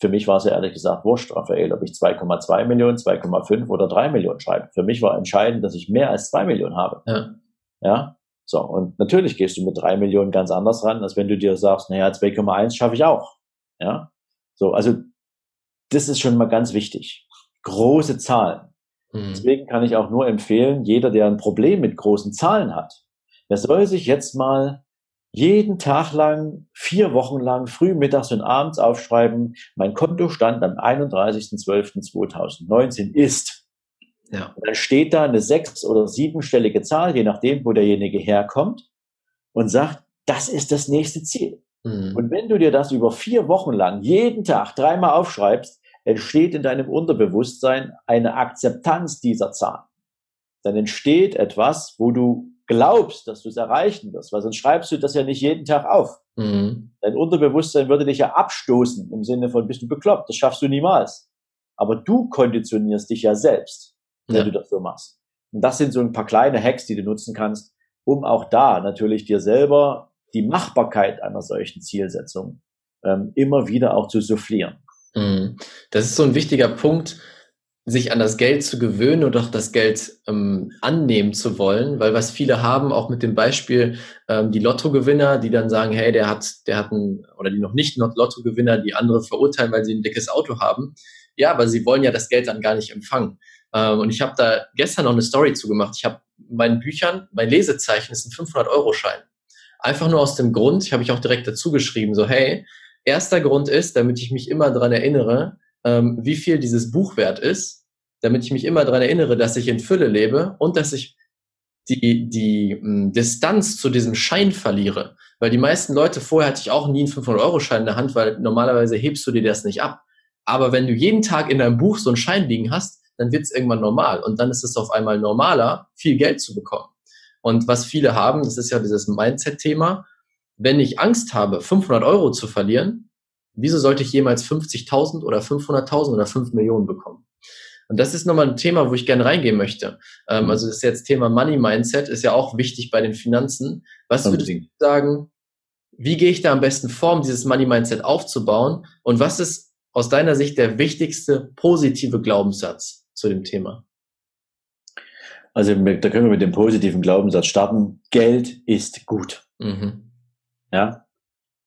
für mich war es ja ehrlich gesagt wurscht, Raphael, ob ich 2,2 Millionen, 2,5 oder 3 Millionen schreibe. Für mich war entscheidend, dass ich mehr als 2 Millionen habe. Ja. ja. So, und natürlich gehst du mit 3 Millionen ganz anders ran, als wenn du dir sagst, naja, 2,1 schaffe ich auch. Ja. So, also das ist schon mal ganz wichtig. Große Zahlen. Mhm. Deswegen kann ich auch nur empfehlen, jeder, der ein Problem mit großen Zahlen hat, der soll sich jetzt mal jeden Tag lang, vier Wochen lang, früh, mittags und abends aufschreiben, mein Kontostand am 31.12.2019 ist. Ja. Und dann steht da eine sechs- oder siebenstellige Zahl, je nachdem, wo derjenige herkommt, und sagt, das ist das nächste Ziel. Mhm. Und wenn du dir das über vier Wochen lang jeden Tag dreimal aufschreibst, entsteht in deinem Unterbewusstsein eine Akzeptanz dieser Zahl. Dann entsteht etwas, wo du glaubst, dass du es erreichen wirst, weil sonst schreibst du das ja nicht jeden Tag auf. Mhm. Dein Unterbewusstsein würde dich ja abstoßen im Sinne von, bist du bekloppt, das schaffst du niemals. Aber du konditionierst dich ja selbst, wenn ja. du das so machst. Und das sind so ein paar kleine Hacks, die du nutzen kannst, um auch da natürlich dir selber die Machbarkeit einer solchen Zielsetzung ähm, immer wieder auch zu soufflieren. Mhm. Das ist so ein wichtiger Punkt, sich an das Geld zu gewöhnen und auch das Geld ähm, annehmen zu wollen, weil was viele haben, auch mit dem Beispiel ähm, die Lottogewinner, die dann sagen, hey, der hat, der hat ein, oder die noch nicht Lottogewinner, die andere verurteilen, weil sie ein dickes Auto haben. Ja, aber sie wollen ja das Geld dann gar nicht empfangen. Ähm, und ich habe da gestern noch eine Story zugemacht. Ich habe meinen Büchern, mein Lesezeichen ist ein 500-Euro-Schein. Einfach nur aus dem Grund, ich habe ich auch direkt dazu geschrieben, so hey, erster Grund ist, damit ich mich immer dran erinnere, ähm, wie viel dieses Buch wert ist, damit ich mich immer daran erinnere, dass ich in Fülle lebe und dass ich die, die m, hm, Distanz zu diesem Schein verliere. Weil die meisten Leute, vorher hatte ich auch nie einen 500-Euro-Schein in der Hand, weil normalerweise hebst du dir das nicht ab. Aber wenn du jeden Tag in deinem Buch so einen Schein liegen hast, dann wird es irgendwann normal. Und dann ist es auf einmal normaler, viel Geld zu bekommen. Und was viele haben, das ist ja dieses Mindset-Thema, wenn ich Angst habe, 500 Euro zu verlieren, wieso sollte ich jemals 50.000 oder 500.000 oder 5 Millionen bekommen? Und das ist nochmal ein Thema, wo ich gerne reingehen möchte. Ähm, mhm. also das ist jetzt Thema Money Mindset, ist ja auch wichtig bei den Finanzen. Was würdest du sagen, wie gehe ich da am besten vor, um dieses Money Mindset aufzubauen? Und was ist aus deiner Sicht der wichtigste positive Glaubenssatz zu dem Thema? Also da können wir mit dem positiven Glaubenssatz starten. Geld ist gut. Mhm. Ja.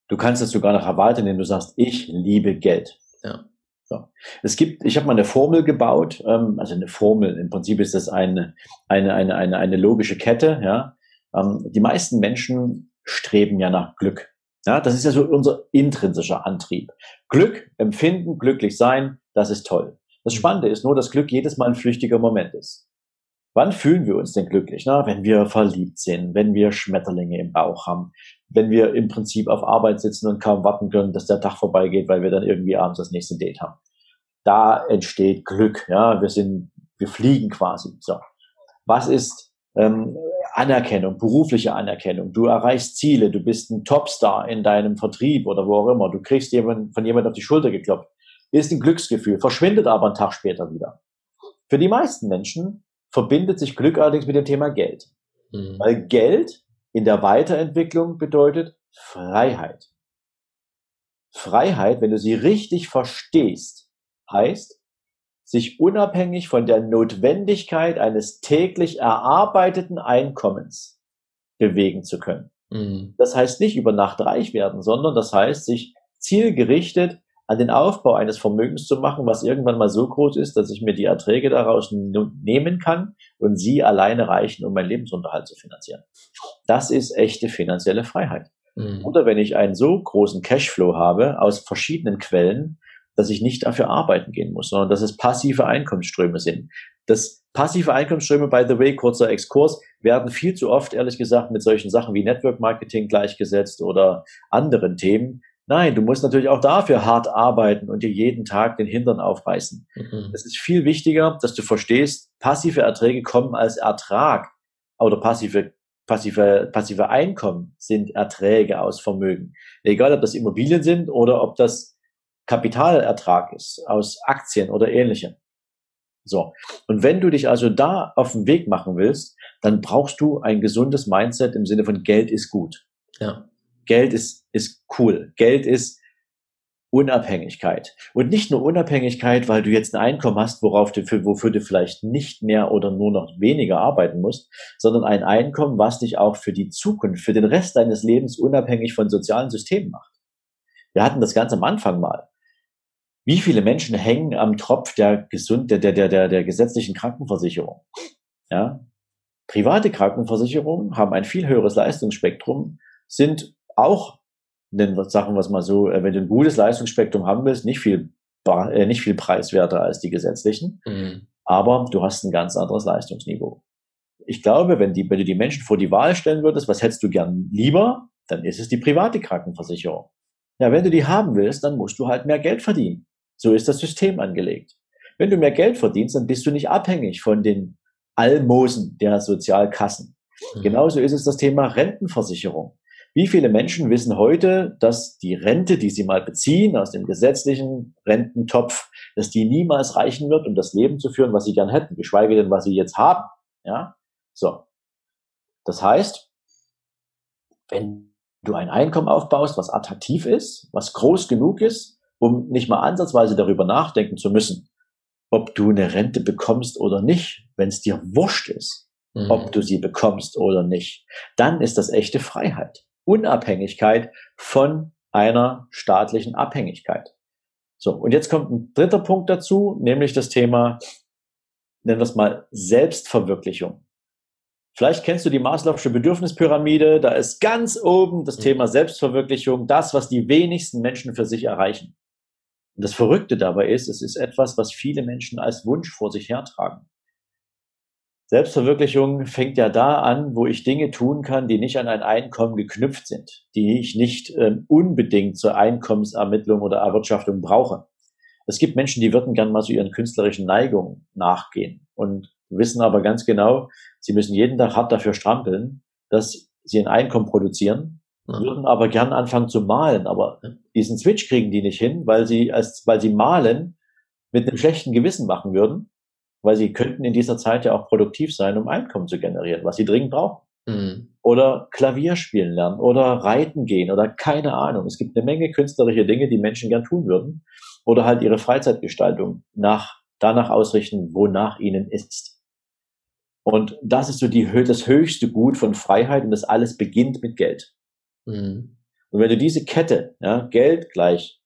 Du kannst das sogar noch erweitern, indem du sagst, ich liebe Geld. Ja. So. Es gibt, ich habe mal eine Formel gebaut, ähm, also eine Formel, im Prinzip ist das eine, eine, eine, eine, eine logische Kette, ja. Ähm, die meisten Menschen streben ja nach Glück. Ja, das ist ja so unser intrinsischer Antrieb. Glück, empfinden, glücklich sein, das ist toll. Das. Spannende ist nur, dass Glück jedes Mal ein flüchtiger Moment ist. Wann fühlen wir uns denn glücklich? Na, wenn wir verliebt sind, wenn wir Schmetterlinge im Bauch haben, wenn wir im Prinzip auf Arbeit sitzen und kaum warten können, dass der Tag vorbeigeht, weil wir dann irgendwie abends das nächste Date haben. Da entsteht Glück. Ja, wir sind, wir fliegen quasi. So. Was ist ähm, Anerkennung, berufliche Anerkennung? Du erreichst Ziele, du bist ein Topstar in deinem Vertrieb oder wo auch immer. Du kriegst jemand, von jemandem auf die Schulter geklopft. Ist ein Glücksgefühl, verschwindet aber einen Tag später wieder. Für die meisten Menschen verbindet sich Glück allerdings mit dem Thema Geld. Mhm. Weil Geld in der Weiterentwicklung bedeutet Freiheit. Freiheit, wenn du sie richtig verstehst, heißt, sich unabhängig von der Notwendigkeit eines täglich erarbeiteten Einkommens bewegen zu können. Mhm. Das heißt nicht über Nacht reich werden, sondern das heißt, sich zielgerichtet an den Aufbau eines Vermögens zu machen, was irgendwann mal so groß ist, dass ich mir die Erträge daraus nehmen kann und sie alleine reichen, um meinen Lebensunterhalt zu finanzieren. Das ist echte finanzielle Freiheit. Mhm. Oder wenn ich einen so großen Cashflow habe aus verschiedenen Quellen, dass ich nicht dafür arbeiten gehen muss, sondern dass es passive Einkommensströme sind. Das passive Einkommensströme, by the way, kurzer Exkurs, werden viel zu oft, ehrlich gesagt, mit solchen Sachen wie Network Marketing gleichgesetzt oder anderen Themen, Nein, du musst natürlich auch dafür hart arbeiten und dir jeden Tag den Hintern aufreißen. Mhm. Es ist viel wichtiger, dass du verstehst, passive Erträge kommen als Ertrag oder passive, passive, passive Einkommen sind Erträge aus Vermögen. Egal, ob das Immobilien sind oder ob das Kapitalertrag ist aus Aktien oder ähnlichem. So. Und wenn du dich also da auf den Weg machen willst, dann brauchst du ein gesundes Mindset im Sinne von Geld ist gut. Ja. Geld ist, ist cool. Geld ist Unabhängigkeit. Und nicht nur Unabhängigkeit, weil du jetzt ein Einkommen hast, worauf du, für, wofür du vielleicht nicht mehr oder nur noch weniger arbeiten musst, sondern ein Einkommen, was dich auch für die Zukunft, für den Rest deines Lebens unabhängig von sozialen Systemen macht. Wir hatten das ganz am Anfang mal. Wie viele Menschen hängen am Tropf der gesund, der, der, der, der, der gesetzlichen Krankenversicherung? Ja. Private Krankenversicherungen haben ein viel höheres Leistungsspektrum, sind auch, denn sagen wir es mal so, äh, wenn du ein gutes Leistungsspektrum haben willst, nicht viel, äh, nicht viel preiswerter als die gesetzlichen, mhm. aber du hast ein ganz anderes Leistungsniveau. Ich glaube, wenn, die, wenn du die Menschen vor die Wahl stellen würdest, was hättest du gern lieber, dann ist es die private Krankenversicherung. Ja, wenn du die haben willst, dann musst du halt mehr Geld verdienen. So ist das System angelegt. Wenn du mehr Geld verdienst, dann bist du nicht abhängig von den Almosen der Sozialkassen. Mhm. Genauso ist es das Thema Rentenversicherung. Wie viele Menschen wissen heute, dass die Rente, die sie mal beziehen aus dem gesetzlichen Rententopf, dass die niemals reichen wird, um das Leben zu führen, was sie gern hätten, geschweige denn, was sie jetzt haben? Ja, so. Das heißt, wenn du ein Einkommen aufbaust, was attraktiv ist, was groß genug ist, um nicht mal ansatzweise darüber nachdenken zu müssen, ob du eine Rente bekommst oder nicht, wenn es dir wurscht ist, mhm. ob du sie bekommst oder nicht, dann ist das echte Freiheit. Unabhängigkeit von einer staatlichen Abhängigkeit. So, und jetzt kommt ein dritter Punkt dazu, nämlich das Thema, nennen wir es mal, Selbstverwirklichung. Vielleicht kennst du die Maslow'sche Bedürfnispyramide, da ist ganz oben das mhm. Thema Selbstverwirklichung, das, was die wenigsten Menschen für sich erreichen. Und das Verrückte dabei ist, es ist etwas, was viele Menschen als Wunsch vor sich hertragen. Selbstverwirklichung fängt ja da an, wo ich Dinge tun kann, die nicht an ein Einkommen geknüpft sind, die ich nicht äh, unbedingt zur Einkommensermittlung oder Erwirtschaftung brauche. Es gibt Menschen, die würden gern mal so ihren künstlerischen Neigungen nachgehen und wissen aber ganz genau, sie müssen jeden Tag hart dafür strampeln, dass sie ein Einkommen produzieren, würden aber gern anfangen zu malen, aber diesen Switch kriegen die nicht hin, weil sie als, weil sie malen mit einem schlechten Gewissen machen würden weil sie könnten in dieser Zeit ja auch produktiv sein, um Einkommen zu generieren, was sie dringend brauchen. Mhm. Oder Klavier spielen lernen oder reiten gehen oder keine Ahnung. Es gibt eine Menge künstlerische Dinge, die Menschen gern tun würden. Oder halt ihre Freizeitgestaltung nach, danach ausrichten, wonach ihnen ist. Und das ist so die, das höchste Gut von Freiheit und das alles beginnt mit Geld. Mhm. Und wenn du diese Kette, ja, Geld gleich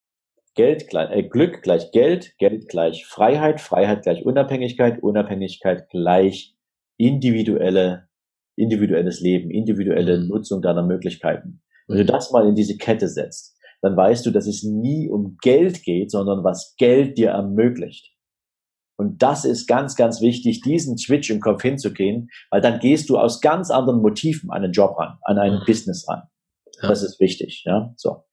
Geld gleich, äh, Glück gleich Geld, Geld gleich Freiheit, Freiheit gleich Unabhängigkeit, Unabhängigkeit gleich individuelle, individuelles Leben, individuelle mhm. Nutzung deiner Möglichkeiten. Wenn du mhm. das mal in diese Kette setzt, dann weißt du, dass es nie um Geld geht, sondern was Geld dir ermöglicht. Und das ist ganz, ganz wichtig, diesen Switch im Kopf hinzugehen, weil dann gehst du aus ganz anderen Motiven an einen Job ran, an ein mhm. Business ran. Ja. Das ist wichtig, ja. So.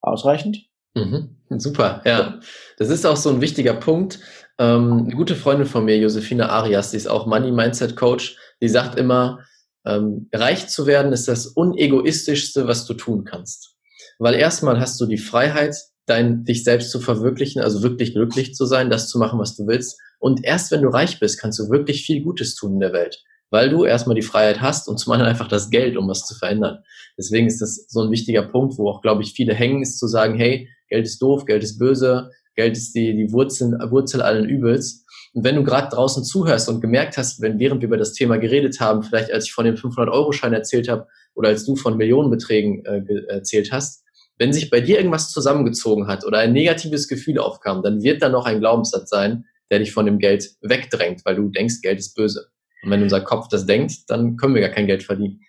Ausreichend? Mhm. Super, ja. Das ist auch so ein wichtiger Punkt. Ähm, eine gute Freundin von mir, Josefina Arias, die ist auch Money Mindset Coach, die sagt immer, ähm, reich zu werden ist das unegoistischste, was du tun kannst. Weil erstmal hast du die Freiheit, dein, dich selbst zu verwirklichen, also wirklich glücklich zu sein, das zu machen, was du willst. Und erst wenn du reich bist, kannst du wirklich viel Gutes tun in der Welt, weil du erstmal die Freiheit hast und zum anderen einfach das Geld, um was zu verändern. Deswegen ist das so ein wichtiger Punkt, wo auch, glaube ich, viele hängen, ist zu sagen, hey, Geld ist doof, Geld ist böse, Geld ist die, die Wurzel, Wurzel allen Übels. Und wenn du gerade draußen zuhörst und gemerkt hast, wenn während wir über das Thema geredet haben, vielleicht als ich von dem 500-Euro-Schein erzählt habe oder als du von Millionenbeträgen äh, erzählt hast, wenn sich bei dir irgendwas zusammengezogen hat oder ein negatives Gefühl aufkam, dann wird da noch ein Glaubenssatz sein, der dich von dem Geld wegdrängt, weil du denkst, Geld ist böse. Und wenn unser Kopf das denkt, dann können wir gar kein Geld verdienen.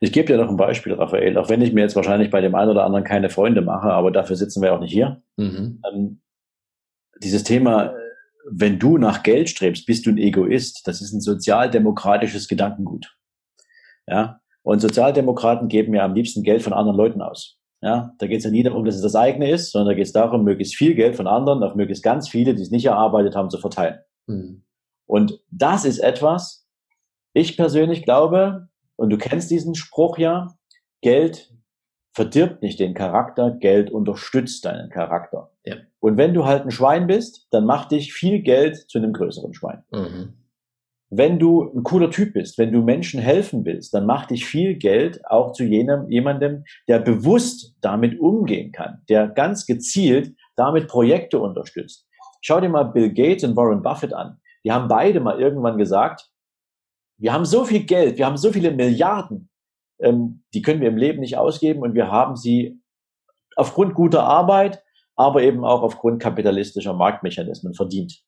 Ich gebe dir noch ein Beispiel, Raphael, auch wenn ich mir jetzt wahrscheinlich bei dem einen oder anderen keine Freunde mache, aber dafür sitzen wir auch nicht hier. Mhm. Ähm, dieses Thema, wenn du nach Geld strebst, bist du ein Egoist. Das ist ein sozialdemokratisches Gedankengut. Ja. Und Sozialdemokraten geben ja am liebsten Geld von anderen Leuten aus. Ja, da geht es ja nie darum, dass es das eigene ist, sondern da geht es darum, möglichst viel Geld von anderen auf möglichst ganz viele, die es nicht erarbeitet haben, zu verteilen. Mhm. Und das ist etwas, ich persönlich glaube, und du kennst diesen Spruch ja, Geld verdirbt nicht den Charakter, Geld unterstützt deinen Charakter. Ja. Und wenn du halt ein Schwein bist, dann mach dich viel Geld zu einem größeren Schwein. Mhm. Wenn du ein cooler Typ bist, wenn du Menschen helfen willst, dann mach dich viel Geld auch zu jenem, jemandem, der bewusst damit umgehen kann, der ganz gezielt damit Projekte unterstützt. Schau dir mal Bill Gates und Warren Buffett an. Die haben beide mal irgendwann gesagt, wir haben so viel Geld, wir haben so viele Milliarden, ähm, die können wir im Leben nicht ausgeben und wir haben sie aufgrund guter Arbeit, aber eben auch aufgrund kapitalistischer Marktmechanismen verdient.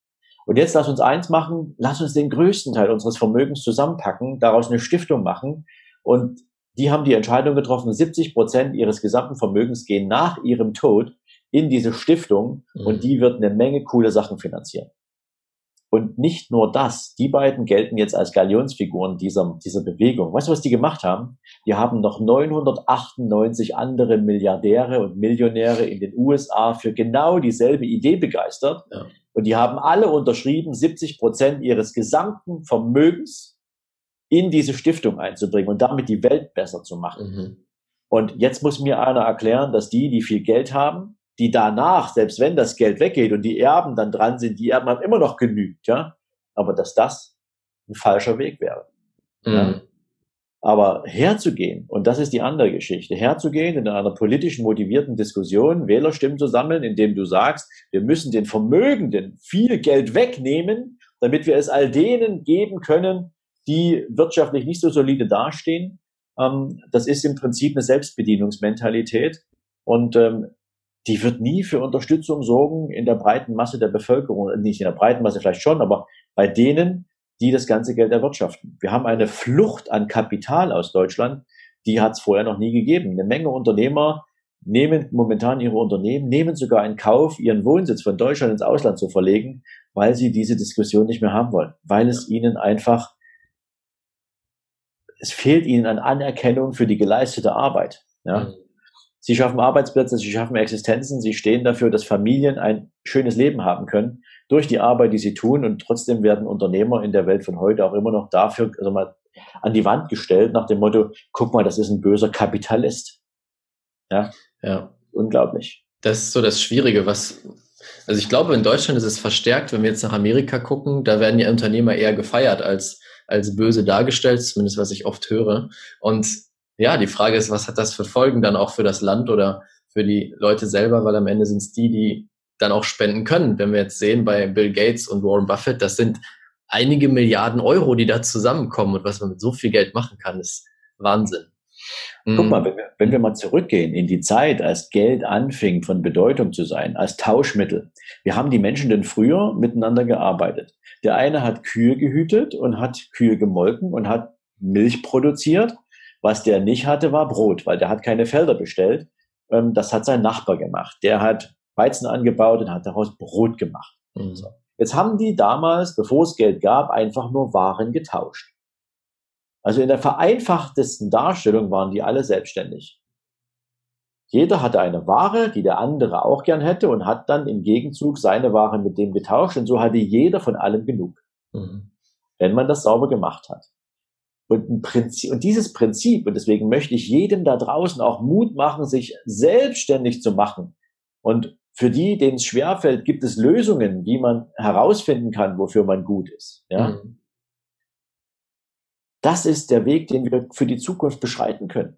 Und jetzt lass uns eins machen, lass uns den größten Teil unseres Vermögens zusammenpacken, daraus eine Stiftung machen und die haben die Entscheidung getroffen, 70 Prozent ihres gesamten Vermögens gehen nach ihrem Tod in diese Stiftung mhm. und die wird eine Menge coole Sachen finanzieren. Und nicht nur das, die beiden gelten jetzt als Galionsfiguren dieser, dieser Bewegung. Weißt du, was die gemacht haben? Die haben noch 998 andere Milliardäre und Millionäre in den USA für genau dieselbe Idee begeistert. Ja. Und die haben alle unterschrieben, 70 Prozent ihres gesamten Vermögens in diese Stiftung einzubringen und damit die Welt besser zu machen. Mhm. Und jetzt muss mir einer erklären, dass die, die viel Geld haben, die danach, selbst wenn das Geld weggeht und die Erben dann dran sind, die Erben haben immer noch genügt, ja. Aber dass das ein falscher Weg wäre. Mhm. Ja? Aber herzugehen, und das ist die andere Geschichte, herzugehen in einer politisch motivierten Diskussion, Wählerstimmen zu sammeln, indem du sagst, wir müssen den Vermögenden viel Geld wegnehmen, damit wir es all denen geben können, die wirtschaftlich nicht so solide dastehen. Ähm, das ist im Prinzip eine Selbstbedienungsmentalität. Und ähm, die wird nie für Unterstützung sorgen in der breiten Masse der Bevölkerung, nicht in der breiten Masse vielleicht schon, aber bei denen, die das ganze Geld erwirtschaften. Wir haben eine Flucht an Kapital aus Deutschland, die hat es vorher noch nie gegeben. Eine Menge Unternehmer nehmen momentan ihre Unternehmen, nehmen sogar in Kauf, ihren Wohnsitz von Deutschland ins Ausland zu verlegen, weil sie diese Diskussion nicht mehr haben wollen, weil es ihnen einfach, es fehlt ihnen an Anerkennung für die geleistete Arbeit. Ja? Sie schaffen Arbeitsplätze, sie schaffen Existenzen, sie stehen dafür, dass Familien ein schönes Leben haben können durch die Arbeit, die sie tun. Und trotzdem werden Unternehmer in der Welt von heute auch immer noch dafür also mal an die Wand gestellt nach dem Motto, guck mal, das ist ein böser Kapitalist. Ja, ja. unglaublich. Das ist so das Schwierige, was Also ich glaube, in Deutschland ist es verstärkt, wenn wir jetzt nach Amerika gucken, da werden die Unternehmer eher gefeiert als, als böse dargestellt, zumindest was ich oft höre. Und ja, die Frage ist, was hat das für Folgen dann auch für das Land oder für die Leute selber, weil am Ende sind es die, die dann auch spenden können. Wenn wir jetzt sehen bei Bill Gates und Warren Buffett, das sind einige Milliarden Euro, die da zusammenkommen und was man mit so viel Geld machen kann, ist Wahnsinn. Guck mal, wenn wir, wenn wir mal zurückgehen in die Zeit, als Geld anfing von Bedeutung zu sein, als Tauschmittel. Wir haben die Menschen denn früher miteinander gearbeitet. Der eine hat Kühe gehütet und hat Kühe gemolken und hat Milch produziert. Was der nicht hatte, war Brot, weil der hat keine Felder bestellt. Ähm, das hat sein Nachbar gemacht. Der hat Weizen angebaut und hat daraus Brot gemacht. Mhm. So. Jetzt haben die damals, bevor es Geld gab, einfach nur Waren getauscht. Also in der vereinfachtesten Darstellung waren die alle selbstständig. Jeder hatte eine Ware, die der andere auch gern hätte und hat dann im Gegenzug seine Ware mit dem getauscht und so hatte jeder von allem genug, mhm. wenn man das sauber gemacht hat. Und, ein Prinzip, und dieses Prinzip, und deswegen möchte ich jedem da draußen auch Mut machen, sich selbstständig zu machen. Und für die, denen es schwerfällt, gibt es Lösungen, wie man herausfinden kann, wofür man gut ist. Ja? Mhm. Das ist der Weg, den wir für die Zukunft beschreiten können.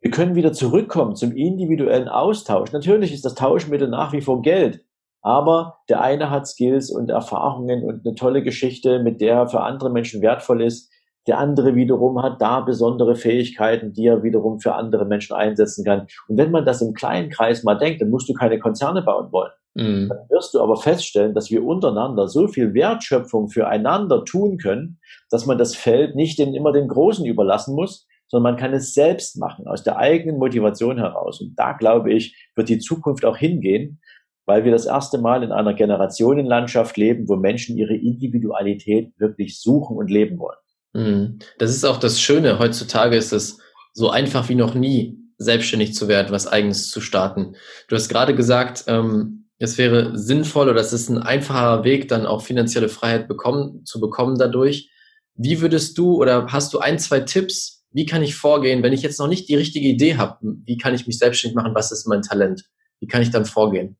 Wir können wieder zurückkommen zum individuellen Austausch. Natürlich ist das Tauschmittel nach wie vor Geld, aber der eine hat Skills und Erfahrungen und eine tolle Geschichte, mit der er für andere Menschen wertvoll ist. Der andere wiederum hat da besondere Fähigkeiten, die er wiederum für andere Menschen einsetzen kann. Und wenn man das im kleinen Kreis mal denkt, dann musst du keine Konzerne bauen wollen. Mhm. Dann wirst du aber feststellen, dass wir untereinander so viel Wertschöpfung füreinander tun können, dass man das Feld nicht den, immer den Großen überlassen muss, sondern man kann es selbst machen, aus der eigenen Motivation heraus. Und da, glaube ich, wird die Zukunft auch hingehen, weil wir das erste Mal in einer Generationenlandschaft leben, wo Menschen ihre Individualität wirklich suchen und leben wollen. Mhm. Das ist auch das Schöne. Heutzutage ist es so einfach wie noch nie, selbstständig zu werden, was eigenes zu starten. Du hast gerade gesagt, ähm, es wäre sinnvoll oder es ist ein einfacher Weg, dann auch finanzielle Freiheit bekommen, zu bekommen dadurch. Wie würdest du oder hast du ein, zwei Tipps? Wie kann ich vorgehen, wenn ich jetzt noch nicht die richtige Idee habe? Wie kann ich mich selbstständig machen? Was ist mein Talent? Wie kann ich dann vorgehen?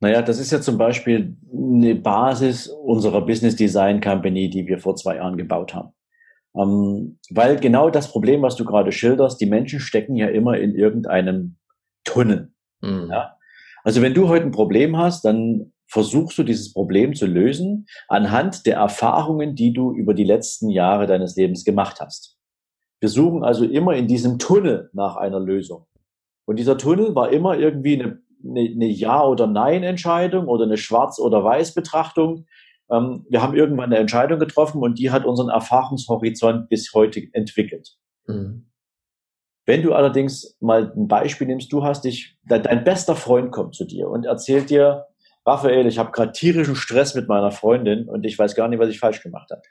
Naja, das ist ja zum Beispiel eine Basis unserer Business Design Company, die wir vor zwei Jahren gebaut haben. Ähm, weil genau das Problem, was du gerade schilderst, die Menschen stecken ja immer in irgendeinem Tunnel. Mhm. Ja? Also wenn du heute ein Problem hast, dann versuchst du dieses Problem zu lösen anhand der Erfahrungen, die du über die letzten Jahre deines Lebens gemacht hast. Wir suchen also immer in diesem Tunnel nach einer Lösung. Und dieser Tunnel war immer irgendwie eine, eine, eine Ja- oder Nein-Entscheidung oder eine Schwarz- oder Weiß-Betrachtung. Ähm, wir haben irgendwann eine Entscheidung getroffen und die hat unseren Erfahrungshorizont bis heute entwickelt. Mhm. Wenn du allerdings mal ein Beispiel nimmst, du hast dich, dein bester Freund kommt zu dir und erzählt dir, Raphael, ich habe gerade tierischen Stress mit meiner Freundin und ich weiß gar nicht, was ich falsch gemacht habe.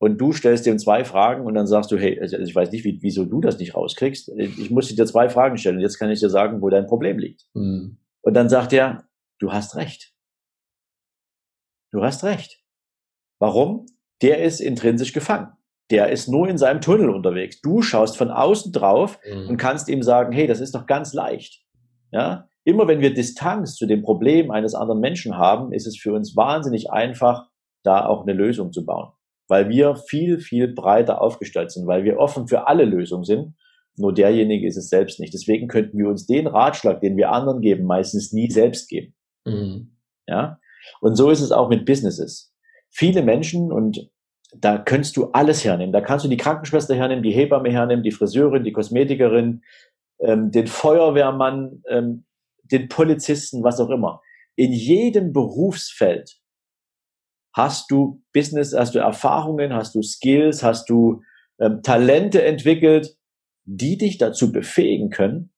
Und du stellst ihm zwei Fragen und dann sagst du, hey, also ich weiß nicht, wie, wieso du das nicht rauskriegst. Ich muss dir zwei Fragen stellen und jetzt kann ich dir sagen, wo dein Problem liegt. Mhm. Und dann sagt er, du hast recht. Du hast recht. Warum? Der ist intrinsisch gefangen der ist nur in seinem Tunnel unterwegs. Du schaust von außen drauf mhm. und kannst ihm sagen, hey, das ist doch ganz leicht. Ja? Immer wenn wir Distanz zu dem Problem eines anderen Menschen haben, ist es für uns wahnsinnig einfach, da auch eine Lösung zu bauen. Weil wir viel, viel breiter aufgestellt sind, weil wir offen für alle Lösungen sind. Nur derjenige ist es selbst nicht. Deswegen könnten wir uns den Ratschlag, den wir anderen geben, meistens nie selbst geben. Mhm. Ja? Und so ist es auch mit Businesses. Viele Menschen, und da kannst du alles hernehmen. Da kannst du die Krankenschwester hernehmen, die Hebamme hernehmen, die Friseurin, die Kosmetikerin, ähm, den Feuerwehrmann, ähm, den Polizisten, was auch immer. In jedem Berufsfeld hast du Business, hast du Erfahrungen, hast du Skills, hast du ähm, Talente entwickelt, die dich dazu befähigen können,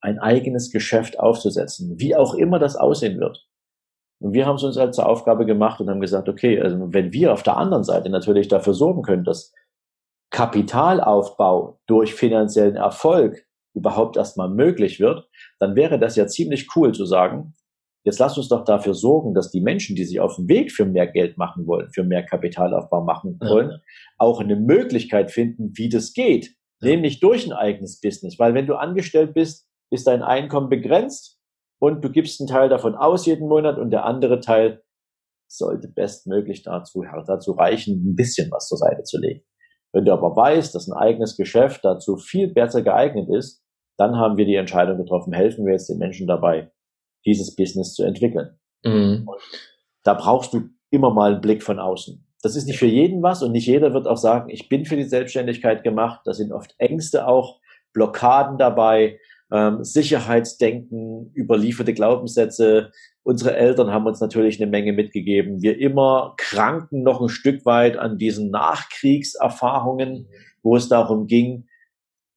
ein eigenes Geschäft aufzusetzen, wie auch immer das aussehen wird. Und wir haben es uns halt zur Aufgabe gemacht und haben gesagt, okay, also wenn wir auf der anderen Seite natürlich dafür sorgen können, dass Kapitalaufbau durch finanziellen Erfolg überhaupt erstmal möglich wird, dann wäre das ja ziemlich cool zu sagen, jetzt lass uns doch dafür sorgen, dass die Menschen, die sich auf dem Weg für mehr Geld machen wollen, für mehr Kapitalaufbau machen wollen, ja. auch eine Möglichkeit finden, wie das geht. Ja. Nämlich durch ein eigenes Business. Weil wenn du angestellt bist, ist dein Einkommen begrenzt und du gibst einen Teil davon aus jeden Monat und der andere Teil sollte bestmöglich dazu, dazu reichen, ein bisschen was zur Seite zu legen. Wenn du aber weißt, dass ein eigenes Geschäft dazu viel besser geeignet ist, dann haben wir die Entscheidung getroffen, helfen wir jetzt den Menschen dabei, dieses Business zu entwickeln. Mhm. Da brauchst du immer mal einen Blick von außen. Das ist nicht für jeden was und nicht jeder wird auch sagen, ich bin für die Selbstständigkeit gemacht. Da sind oft Ängste auch, Blockaden dabei, ähm, Sicherheitsdenken, überlieferte Glaubenssätze. Unsere Eltern haben uns natürlich eine Menge mitgegeben. Wir immer kranken noch ein Stück weit an diesen Nachkriegserfahrungen, wo es darum ging,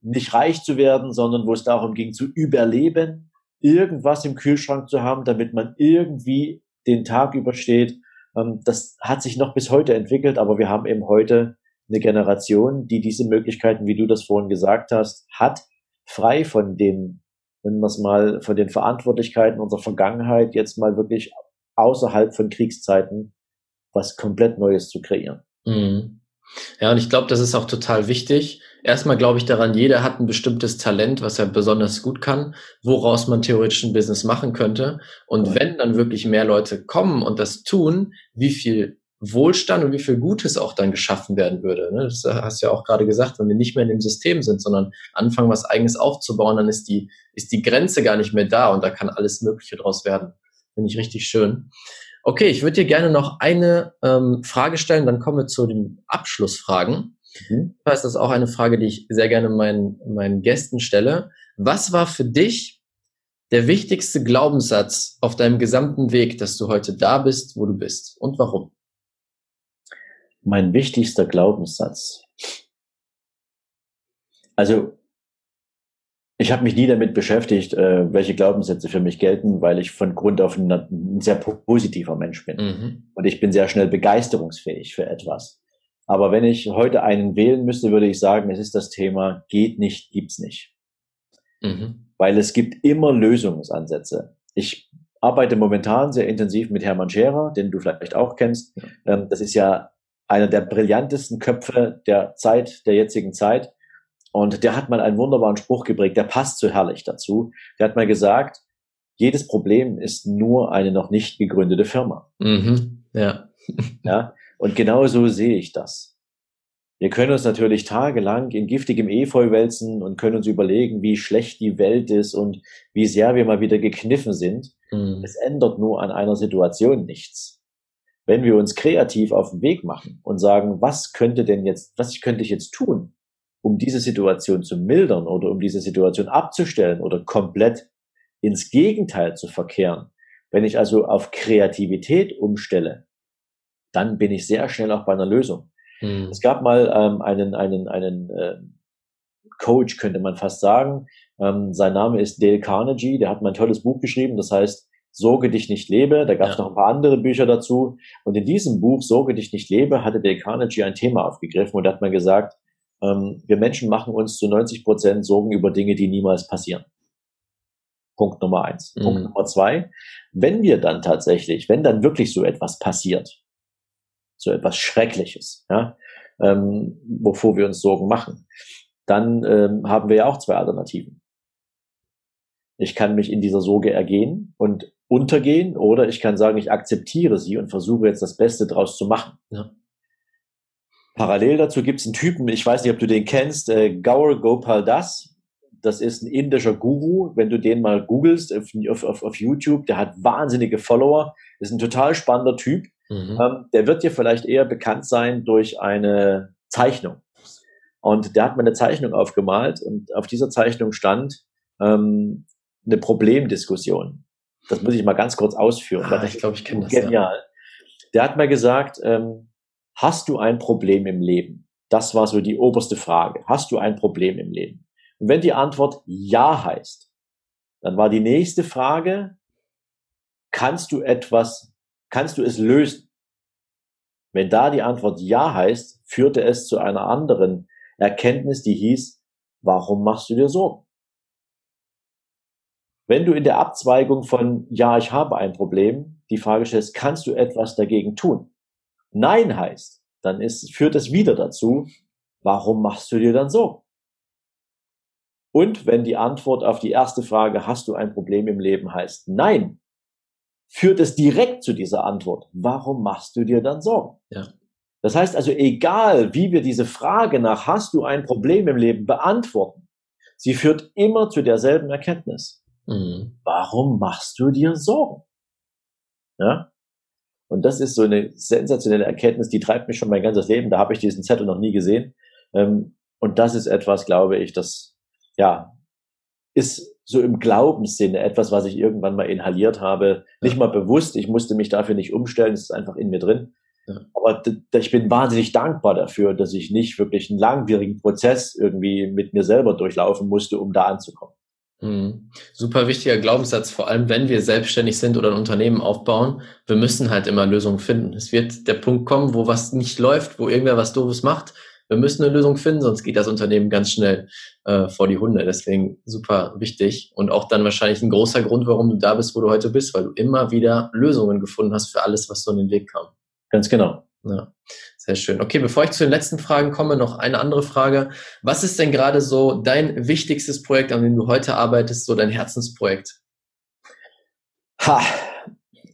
nicht reich zu werden, sondern wo es darum ging, zu überleben, irgendwas im Kühlschrank zu haben, damit man irgendwie den Tag übersteht. Ähm, das hat sich noch bis heute entwickelt, aber wir haben eben heute eine Generation, die diese Möglichkeiten, wie du das vorhin gesagt hast, hat, frei von den, wenn wir es mal, von den Verantwortlichkeiten unserer Vergangenheit jetzt mal wirklich außerhalb von Kriegszeiten was komplett Neues zu kreieren. Mhm. Ja, und ich glaube, das ist auch total wichtig. Erstmal glaube ich daran, jeder hat ein bestimmtes Talent, was er besonders gut kann, woraus man theoretisch ein Business machen könnte. Und wenn dann wirklich mehr Leute kommen und das tun, wie viel Wohlstand und wie viel Gutes auch dann geschaffen werden würde. Ne? Das hast du ja auch gerade gesagt, wenn wir nicht mehr in dem System sind, sondern anfangen, was eigenes aufzubauen, dann ist die, ist die Grenze gar nicht mehr da und da kann alles Mögliche draus werden. Finde ich richtig schön. Okay, ich würde dir gerne noch eine ähm, Frage stellen, dann kommen wir zu den Abschlussfragen. Mhm. Das ist auch eine Frage, die ich sehr gerne meinen, meinen Gästen stelle. Was war für dich der wichtigste Glaubenssatz auf deinem gesamten Weg, dass du heute da bist, wo du bist und warum? mein wichtigster Glaubenssatz. Also ich habe mich nie damit beschäftigt, äh, welche Glaubenssätze für mich gelten, weil ich von Grund auf ein, ein sehr positiver Mensch bin. Mhm. Und ich bin sehr schnell begeisterungsfähig für etwas. Aber wenn ich heute einen wählen müsste, würde ich sagen, es ist das Thema geht nicht, gibt's nicht. Mhm. Weil es gibt immer Lösungsansätze. Ich arbeite momentan sehr intensiv mit Hermann Scherer, den du vielleicht auch kennst. Ähm, das ist ja einer der brillantesten Köpfe der Zeit, der jetzigen Zeit. Und der hat mal einen wunderbaren Spruch geprägt, der passt so herrlich dazu. Der hat mal gesagt, jedes Problem ist nur eine noch nicht gegründete Firma. Mhm, ja. ja. Und genau so sehe ich das. Wir können uns natürlich tagelang in giftigem Efeu wälzen und können uns überlegen, wie schlecht die Welt ist und wie sehr wir mal wieder gekniffen sind. Mhm. Es ändert nur an einer Situation nichts wenn wir uns kreativ auf den Weg machen und sagen, was könnte denn jetzt, was könnte ich jetzt tun, um diese Situation zu mildern oder um diese Situation abzustellen oder komplett ins Gegenteil zu verkehren. Wenn ich also auf Kreativität umstelle, dann bin ich sehr schnell auch bei einer Lösung. Hm. Es gab mal ähm, einen, einen, einen äh, Coach, könnte man fast sagen. Ähm, sein Name ist Dale Carnegie, der hat mal ein tolles Buch geschrieben, das heißt Sorge dich nicht lebe. Da gab es ja. noch ein paar andere Bücher dazu. Und in diesem Buch Sorge dich nicht lebe hatte Dale Carnegie ein Thema aufgegriffen und hat man gesagt, ähm, wir Menschen machen uns zu 90 Prozent Sorgen über Dinge, die niemals passieren. Punkt Nummer eins. Mhm. Punkt Nummer zwei. Wenn wir dann tatsächlich, wenn dann wirklich so etwas passiert, so etwas Schreckliches, ja, ähm, wovor wir uns Sorgen machen, dann ähm, haben wir ja auch zwei Alternativen. Ich kann mich in dieser Sorge ergehen und untergehen oder ich kann sagen, ich akzeptiere sie und versuche jetzt das Beste draus zu machen. Ja. Parallel dazu gibt es einen Typen, ich weiß nicht, ob du den kennst, äh, Gaur Gopal Das. Das ist ein indischer Guru. Wenn du den mal googelst auf, auf, auf YouTube, der hat wahnsinnige Follower, ist ein total spannender Typ. Mhm. Ähm, der wird dir vielleicht eher bekannt sein durch eine Zeichnung. Und der hat mir eine Zeichnung aufgemalt und auf dieser Zeichnung stand ähm, eine Problemdiskussion. Das muss ich mal ganz kurz ausführen. Ah, ich glaube, ich kenne das. Genial. Ja. Der hat mal gesagt, ähm, hast du ein Problem im Leben? Das war so die oberste Frage. Hast du ein Problem im Leben? Und wenn die Antwort ja heißt, dann war die nächste Frage, kannst du etwas, kannst du es lösen? Wenn da die Antwort ja heißt, führte es zu einer anderen Erkenntnis, die hieß, warum machst du dir Sorgen? Wenn du in der Abzweigung von Ja, ich habe ein Problem die Frage stellst, kannst du etwas dagegen tun? Nein heißt, dann ist, führt es wieder dazu, warum machst du dir dann so? Und wenn die Antwort auf die erste Frage, hast du ein Problem im Leben, heißt nein, führt es direkt zu dieser Antwort. Warum machst du dir dann Sorgen? Ja. Das heißt also, egal wie wir diese Frage nach, hast du ein Problem im Leben beantworten, sie führt immer zu derselben Erkenntnis. Mhm. Warum machst du dir Sorgen? Ja? Und das ist so eine sensationelle Erkenntnis, die treibt mich schon mein ganzes Leben. Da habe ich diesen Zettel noch nie gesehen. Ähm, und das ist etwas, glaube ich, das ja ist so im Glaubenssinne etwas, was ich irgendwann mal inhaliert habe. Nicht mal bewusst, ich musste mich dafür nicht umstellen, es ist einfach in mir drin. Aber ich bin wahnsinnig dankbar dafür, dass ich nicht wirklich einen langwierigen Prozess irgendwie mit mir selber durchlaufen musste, um da anzukommen. Mhm. Super wichtiger Glaubenssatz, vor allem wenn wir selbstständig sind oder ein Unternehmen aufbauen. Wir müssen halt immer Lösungen finden. Es wird der Punkt kommen, wo was nicht läuft, wo irgendwer was Doofes macht. Wir müssen eine Lösung finden, sonst geht das Unternehmen ganz schnell äh, vor die Hunde. Deswegen super wichtig und auch dann wahrscheinlich ein großer Grund, warum du da bist, wo du heute bist, weil du immer wieder Lösungen gefunden hast für alles, was so in den Weg kam. Ganz genau. Ja, sehr schön. Okay, bevor ich zu den letzten Fragen komme, noch eine andere Frage. Was ist denn gerade so dein wichtigstes Projekt, an dem du heute arbeitest, so dein Herzensprojekt? Ha,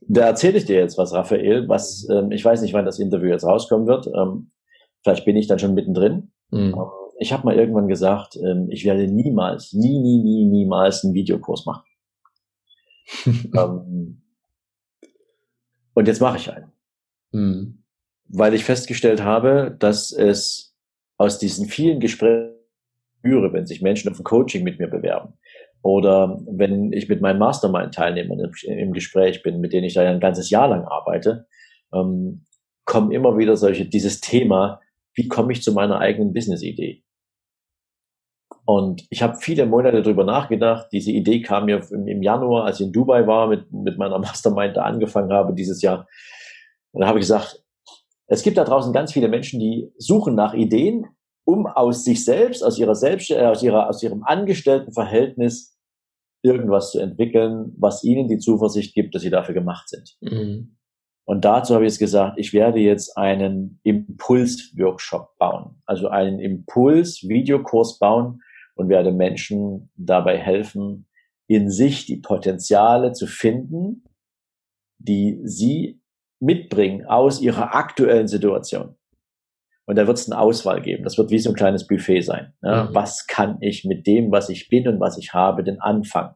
da erzähle ich dir jetzt was, Raphael, was ähm, ich weiß nicht, wann das Interview jetzt rauskommen wird. Ähm, vielleicht bin ich dann schon mittendrin. Mhm. Ähm, ich habe mal irgendwann gesagt, ähm, ich werde niemals, nie, nie, nie, niemals einen Videokurs machen. ähm, und jetzt mache ich einen. Mhm weil ich festgestellt habe, dass es aus diesen vielen Gesprächen führe, wenn sich Menschen auf ein Coaching mit mir bewerben oder wenn ich mit meinen Mastermind-Teilnehmern im Gespräch bin, mit denen ich da ein ganzes Jahr lang arbeite, ähm, kommen immer wieder solche, dieses Thema, wie komme ich zu meiner eigenen Business-Idee? Und ich habe viele Monate darüber nachgedacht. Diese Idee kam mir im Januar, als ich in Dubai war, mit, mit meiner Mastermind da angefangen habe dieses Jahr. Und da habe ich gesagt, es gibt da draußen ganz viele Menschen, die suchen nach Ideen, um aus sich selbst, aus ihrer selbst, äh, aus ihrer, aus ihrem Angestelltenverhältnis irgendwas zu entwickeln, was ihnen die Zuversicht gibt, dass sie dafür gemacht sind. Mhm. Und dazu habe ich jetzt gesagt, ich werde jetzt einen Impuls-Workshop bauen, also einen Impuls-Videokurs bauen und werde Menschen dabei helfen, in sich die Potenziale zu finden, die sie mitbringen aus ihrer aktuellen Situation. Und da wird es eine Auswahl geben. Das wird wie so ein kleines Buffet sein. Ja? Mhm. Was kann ich mit dem, was ich bin und was ich habe, denn anfangen?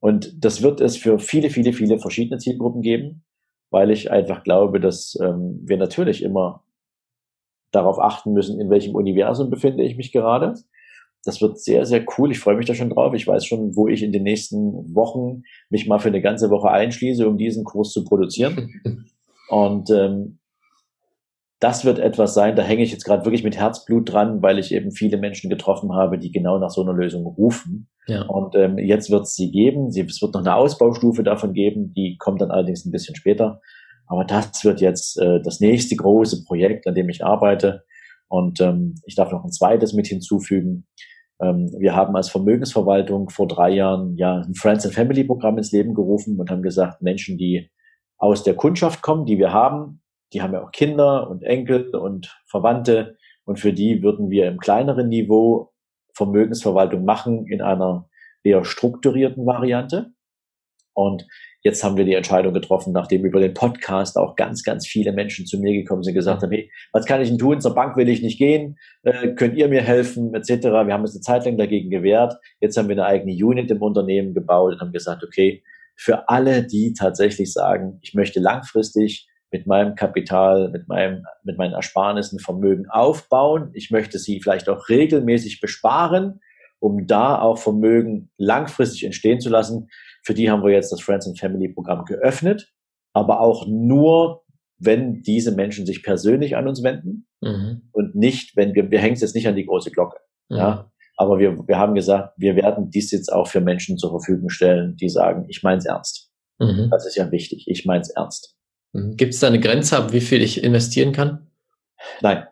Und das wird es für viele, viele, viele verschiedene Zielgruppen geben, weil ich einfach glaube, dass ähm, wir natürlich immer darauf achten müssen, in welchem Universum befinde ich mich gerade das wird sehr, sehr cool. Ich freue mich da schon drauf. Ich weiß schon, wo ich in den nächsten Wochen mich mal für eine ganze Woche einschließe, um diesen Kurs zu produzieren. Und ähm, das wird etwas sein, da hänge ich jetzt gerade wirklich mit Herzblut dran, weil ich eben viele Menschen getroffen habe, die genau nach so einer Lösung rufen. Ja. Und ähm, jetzt wird es sie geben. Sie, es wird noch eine Ausbaustufe davon geben, die kommt dann allerdings ein bisschen später. Aber das wird jetzt äh, das nächste große Projekt, an dem ich arbeite. Und ähm, ich darf noch ein zweites mit hinzufügen. Ähm, wir haben als Vermögensverwaltung vor drei Jahren ja ein Friends and Family Programm ins Leben gerufen und haben gesagt, Menschen, die aus der Kundschaft kommen, die wir haben, die haben ja auch Kinder und Enkel und Verwandte und für die würden wir im kleineren Niveau Vermögensverwaltung machen in einer eher strukturierten Variante. Und Jetzt haben wir die Entscheidung getroffen, nachdem über den Podcast auch ganz, ganz viele Menschen zu mir gekommen sind, gesagt haben, hey, was kann ich denn tun? Zur Bank will ich nicht gehen, äh, könnt ihr mir helfen, etc. Wir haben uns eine Zeit lang dagegen gewehrt. Jetzt haben wir eine eigene Unit im Unternehmen gebaut und haben gesagt, okay, für alle, die tatsächlich sagen, ich möchte langfristig mit meinem Kapital, mit meinem, mit meinen Ersparnissen Vermögen aufbauen. Ich möchte sie vielleicht auch regelmäßig besparen, um da auch Vermögen langfristig entstehen zu lassen. Für die haben wir jetzt das Friends and Family Programm geöffnet, aber auch nur, wenn diese Menschen sich persönlich an uns wenden mhm. und nicht, wenn wir, wir hängen es jetzt nicht an die große Glocke. Mhm. Ja, aber wir, wir haben gesagt, wir werden dies jetzt auch für Menschen zur Verfügung stellen, die sagen, ich meine es ernst. Mhm. Das ist ja wichtig, ich meine es ernst. Mhm. Gibt es da eine Grenze ab, wie viel ich investieren kann? Nein.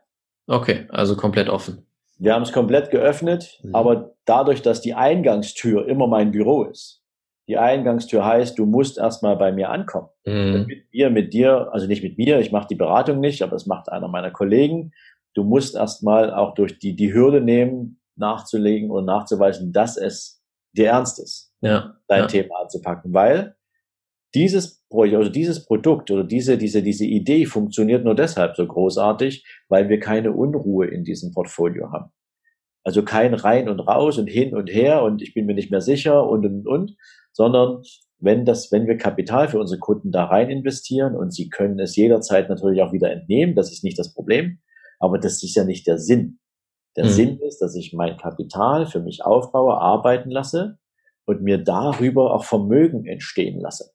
Okay, also komplett offen. Wir haben es komplett geöffnet, mhm. aber dadurch, dass die Eingangstür immer mein Büro ist, die Eingangstür heißt, du musst erstmal bei mir ankommen. Mhm. Damit wir mit dir, also nicht mit mir, ich mache die Beratung nicht, aber das macht einer meiner Kollegen. Du musst erstmal auch durch die, die Hürde nehmen, nachzulegen und nachzuweisen, dass es dir ernst ist, ja, dein ja. Thema anzupacken, weil dieses Projekt, also dieses Produkt oder diese, diese, diese Idee funktioniert nur deshalb so großartig, weil wir keine Unruhe in diesem Portfolio haben. Also kein rein und raus und hin und her und ich bin mir nicht mehr sicher und und und, sondern wenn das, wenn wir Kapital für unsere Kunden da rein investieren und sie können es jederzeit natürlich auch wieder entnehmen, das ist nicht das Problem, aber das ist ja nicht der Sinn. Der mhm. Sinn ist, dass ich mein Kapital für mich aufbaue, arbeiten lasse und mir darüber auch Vermögen entstehen lasse.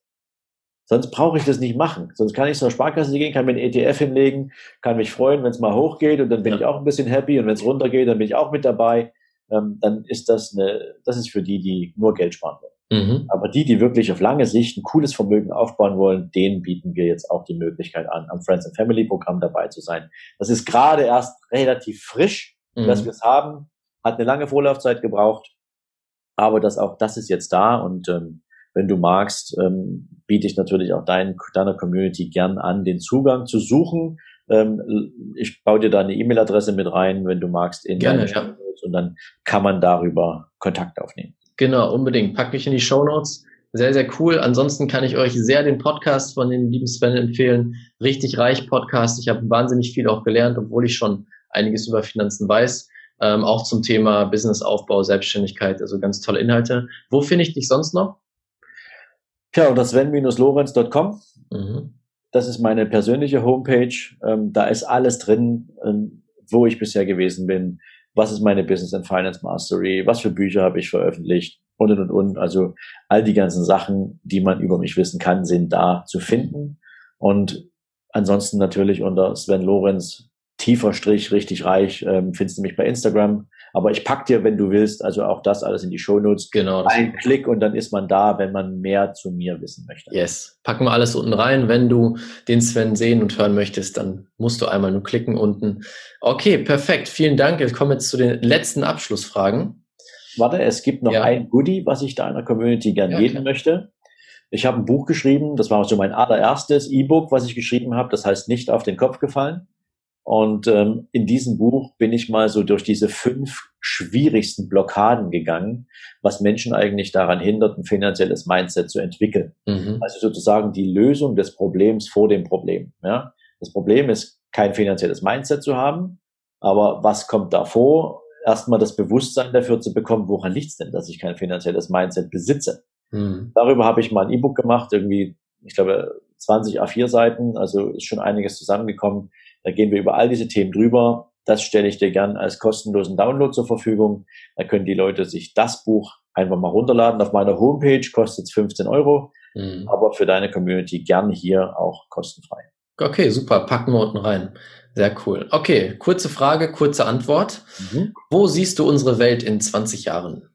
Sonst brauche ich das nicht machen. Sonst kann ich zur Sparkasse gehen, kann mir ein ETF hinlegen, kann mich freuen, wenn es mal hochgeht und dann bin ja. ich auch ein bisschen happy und wenn es runtergeht, dann bin ich auch mit dabei. Ähm, dann ist das eine, das ist für die, die nur Geld sparen wollen. Mhm. Aber die, die wirklich auf lange Sicht ein cooles Vermögen aufbauen wollen, denen bieten wir jetzt auch die Möglichkeit an, am Friends and Family Programm dabei zu sein. Das ist gerade erst relativ frisch, mhm. dass wir es haben, hat eine lange Vorlaufzeit gebraucht, aber das auch, das ist jetzt da und ähm, wenn du magst, ähm, biete ich natürlich auch dein, deiner Community gern an, den Zugang zu suchen. Ähm, ich baue dir da eine E-Mail-Adresse mit rein, wenn du magst, in Gerne, ja. und dann kann man darüber Kontakt aufnehmen. Genau, unbedingt. Pack mich in die Show Notes. Sehr, sehr cool. Ansonsten kann ich euch sehr den Podcast von den lieben Sven empfehlen. Richtig reich Podcast. Ich habe wahnsinnig viel auch gelernt, obwohl ich schon einiges über Finanzen weiß. Ähm, auch zum Thema Businessaufbau, Selbstständigkeit, also ganz tolle Inhalte. Wo finde ich dich sonst noch? Tja, unter sven-lorenz.com. Mhm. Das ist meine persönliche Homepage. Ähm, da ist alles drin, ähm, wo ich bisher gewesen bin. Was ist meine Business and Finance Mastery? Was für Bücher habe ich veröffentlicht? Und, und, und. Also all die ganzen Sachen, die man über mich wissen kann, sind da zu finden. Und ansonsten natürlich unter Sven Lorenz, tiefer Strich, richtig reich, ähm, findest du mich bei Instagram. Aber ich pack dir, wenn du willst, also auch das alles in die Shownotes. Genau. Ein Klick und dann ist man da, wenn man mehr zu mir wissen möchte. Yes. Packen wir alles unten rein. Wenn du den Sven sehen und hören möchtest, dann musst du einmal nur klicken unten. Okay, perfekt. Vielen Dank. Ich komme jetzt zu den letzten Abschlussfragen. Warte, es gibt noch ja. ein Goodie, was ich deiner Community gerne ja, geben klar. möchte. Ich habe ein Buch geschrieben, das war so mein allererstes E-Book, was ich geschrieben habe. Das heißt nicht auf den Kopf gefallen. Und ähm, in diesem Buch bin ich mal so durch diese fünf schwierigsten Blockaden gegangen, was Menschen eigentlich daran hindert, ein finanzielles Mindset zu entwickeln. Mhm. Also sozusagen die Lösung des Problems vor dem Problem. Ja? Das Problem ist, kein finanzielles Mindset zu haben, aber was kommt davor? Erstmal das Bewusstsein dafür zu bekommen, woran liegt es denn, dass ich kein finanzielles Mindset besitze? Mhm. Darüber habe ich mal ein E-Book gemacht, irgendwie, ich glaube, 20 A4 Seiten, also ist schon einiges zusammengekommen da gehen wir über all diese Themen drüber. Das stelle ich dir gern als kostenlosen Download zur Verfügung. Da können die Leute sich das Buch einfach mal runterladen. Auf meiner Homepage kostet es 15 Euro, mhm. aber für deine Community gern hier auch kostenfrei. Okay, super. Packen wir unten rein. Sehr cool. Okay, kurze Frage, kurze Antwort. Mhm. Wo siehst du unsere Welt in 20 Jahren?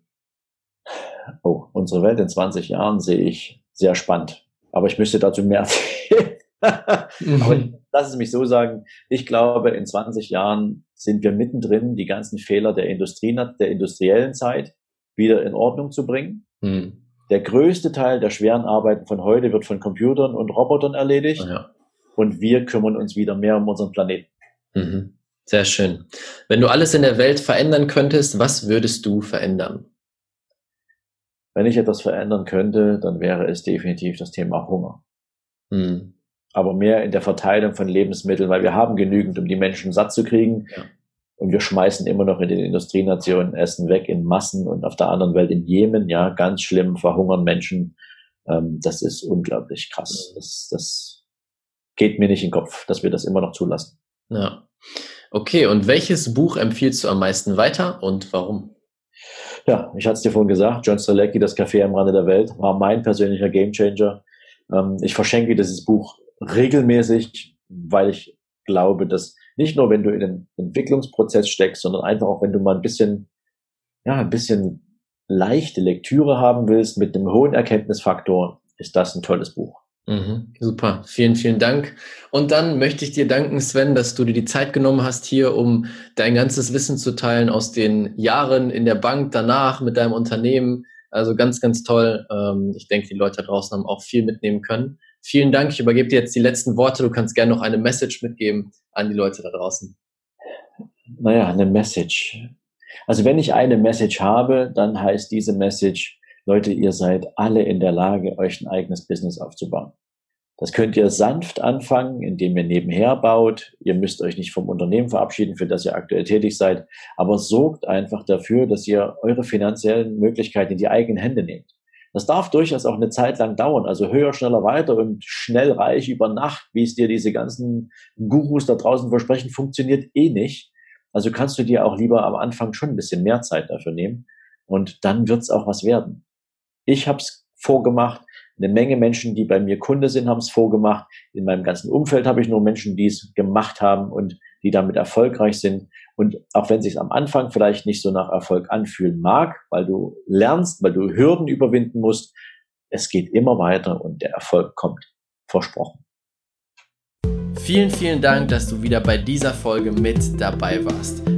Oh, unsere Welt in 20 Jahren sehe ich sehr spannend. Aber ich müsste dazu mehr erzählen. mhm. Aber lass es mich so sagen, ich glaube, in 20 Jahren sind wir mittendrin, die ganzen Fehler der Industrie, der industriellen Zeit wieder in Ordnung zu bringen. Mhm. Der größte Teil der schweren Arbeiten von heute wird von Computern und Robotern erledigt. Ja. Und wir kümmern uns wieder mehr um unseren Planeten. Mhm. Sehr schön. Wenn du alles in der Welt verändern könntest, was würdest du verändern? Wenn ich etwas verändern könnte, dann wäre es definitiv das Thema Hunger. Mhm aber mehr in der Verteilung von Lebensmitteln, weil wir haben genügend, um die Menschen satt zu kriegen. Ja. Und wir schmeißen immer noch in den Industrienationen Essen weg in Massen und auf der anderen Welt in Jemen, ja, ganz schlimm, verhungern Menschen. Ähm, das ist unglaublich krass. Das, das geht mir nicht in den Kopf, dass wir das immer noch zulassen. Ja. Okay, und welches Buch empfiehlst du am meisten weiter und warum? Ja, ich hatte es dir vorhin gesagt, John Strelecki, Das Café am Rande der Welt, war mein persönlicher Gamechanger. Ähm, ich verschenke dieses Buch regelmäßig, weil ich glaube, dass nicht nur, wenn du in den Entwicklungsprozess steckst, sondern einfach auch, wenn du mal ein bisschen, ja, ein bisschen leichte Lektüre haben willst mit einem hohen Erkenntnisfaktor, ist das ein tolles Buch. Mhm, super, vielen, vielen Dank. Und dann möchte ich dir danken, Sven, dass du dir die Zeit genommen hast hier, um dein ganzes Wissen zu teilen aus den Jahren in der Bank, danach mit deinem Unternehmen. Also ganz, ganz toll. Ähm, ich denke, die Leute da draußen haben auch viel mitnehmen können. Vielen Dank. Ich übergebe dir jetzt die letzten Worte. Du kannst gerne noch eine Message mitgeben an die Leute da draußen. Naja, eine Message. Also wenn ich eine Message habe, dann heißt diese Message, Leute, ihr seid alle in der Lage, euch ein eigenes Business aufzubauen. Das könnt ihr sanft anfangen, indem ihr nebenher baut. Ihr müsst euch nicht vom Unternehmen verabschieden, für das ihr aktuell tätig seid, aber sorgt einfach dafür, dass ihr eure finanziellen Möglichkeiten in die eigenen Hände nehmt. Das darf durchaus auch eine Zeit lang dauern. Also höher, schneller, weiter und schnell reich über Nacht, wie es dir diese ganzen Gurus da draußen versprechen, funktioniert eh nicht. Also kannst du dir auch lieber am Anfang schon ein bisschen mehr Zeit dafür nehmen und dann wird's auch was werden. Ich habe es vorgemacht, eine Menge Menschen, die bei mir Kunde sind, haben es vorgemacht. In meinem ganzen Umfeld habe ich nur Menschen, die es gemacht haben und die damit erfolgreich sind. Und auch wenn es sich am Anfang vielleicht nicht so nach Erfolg anfühlen mag, weil du lernst, weil du Hürden überwinden musst, es geht immer weiter und der Erfolg kommt. Versprochen. Vielen, vielen Dank, dass du wieder bei dieser Folge mit dabei warst.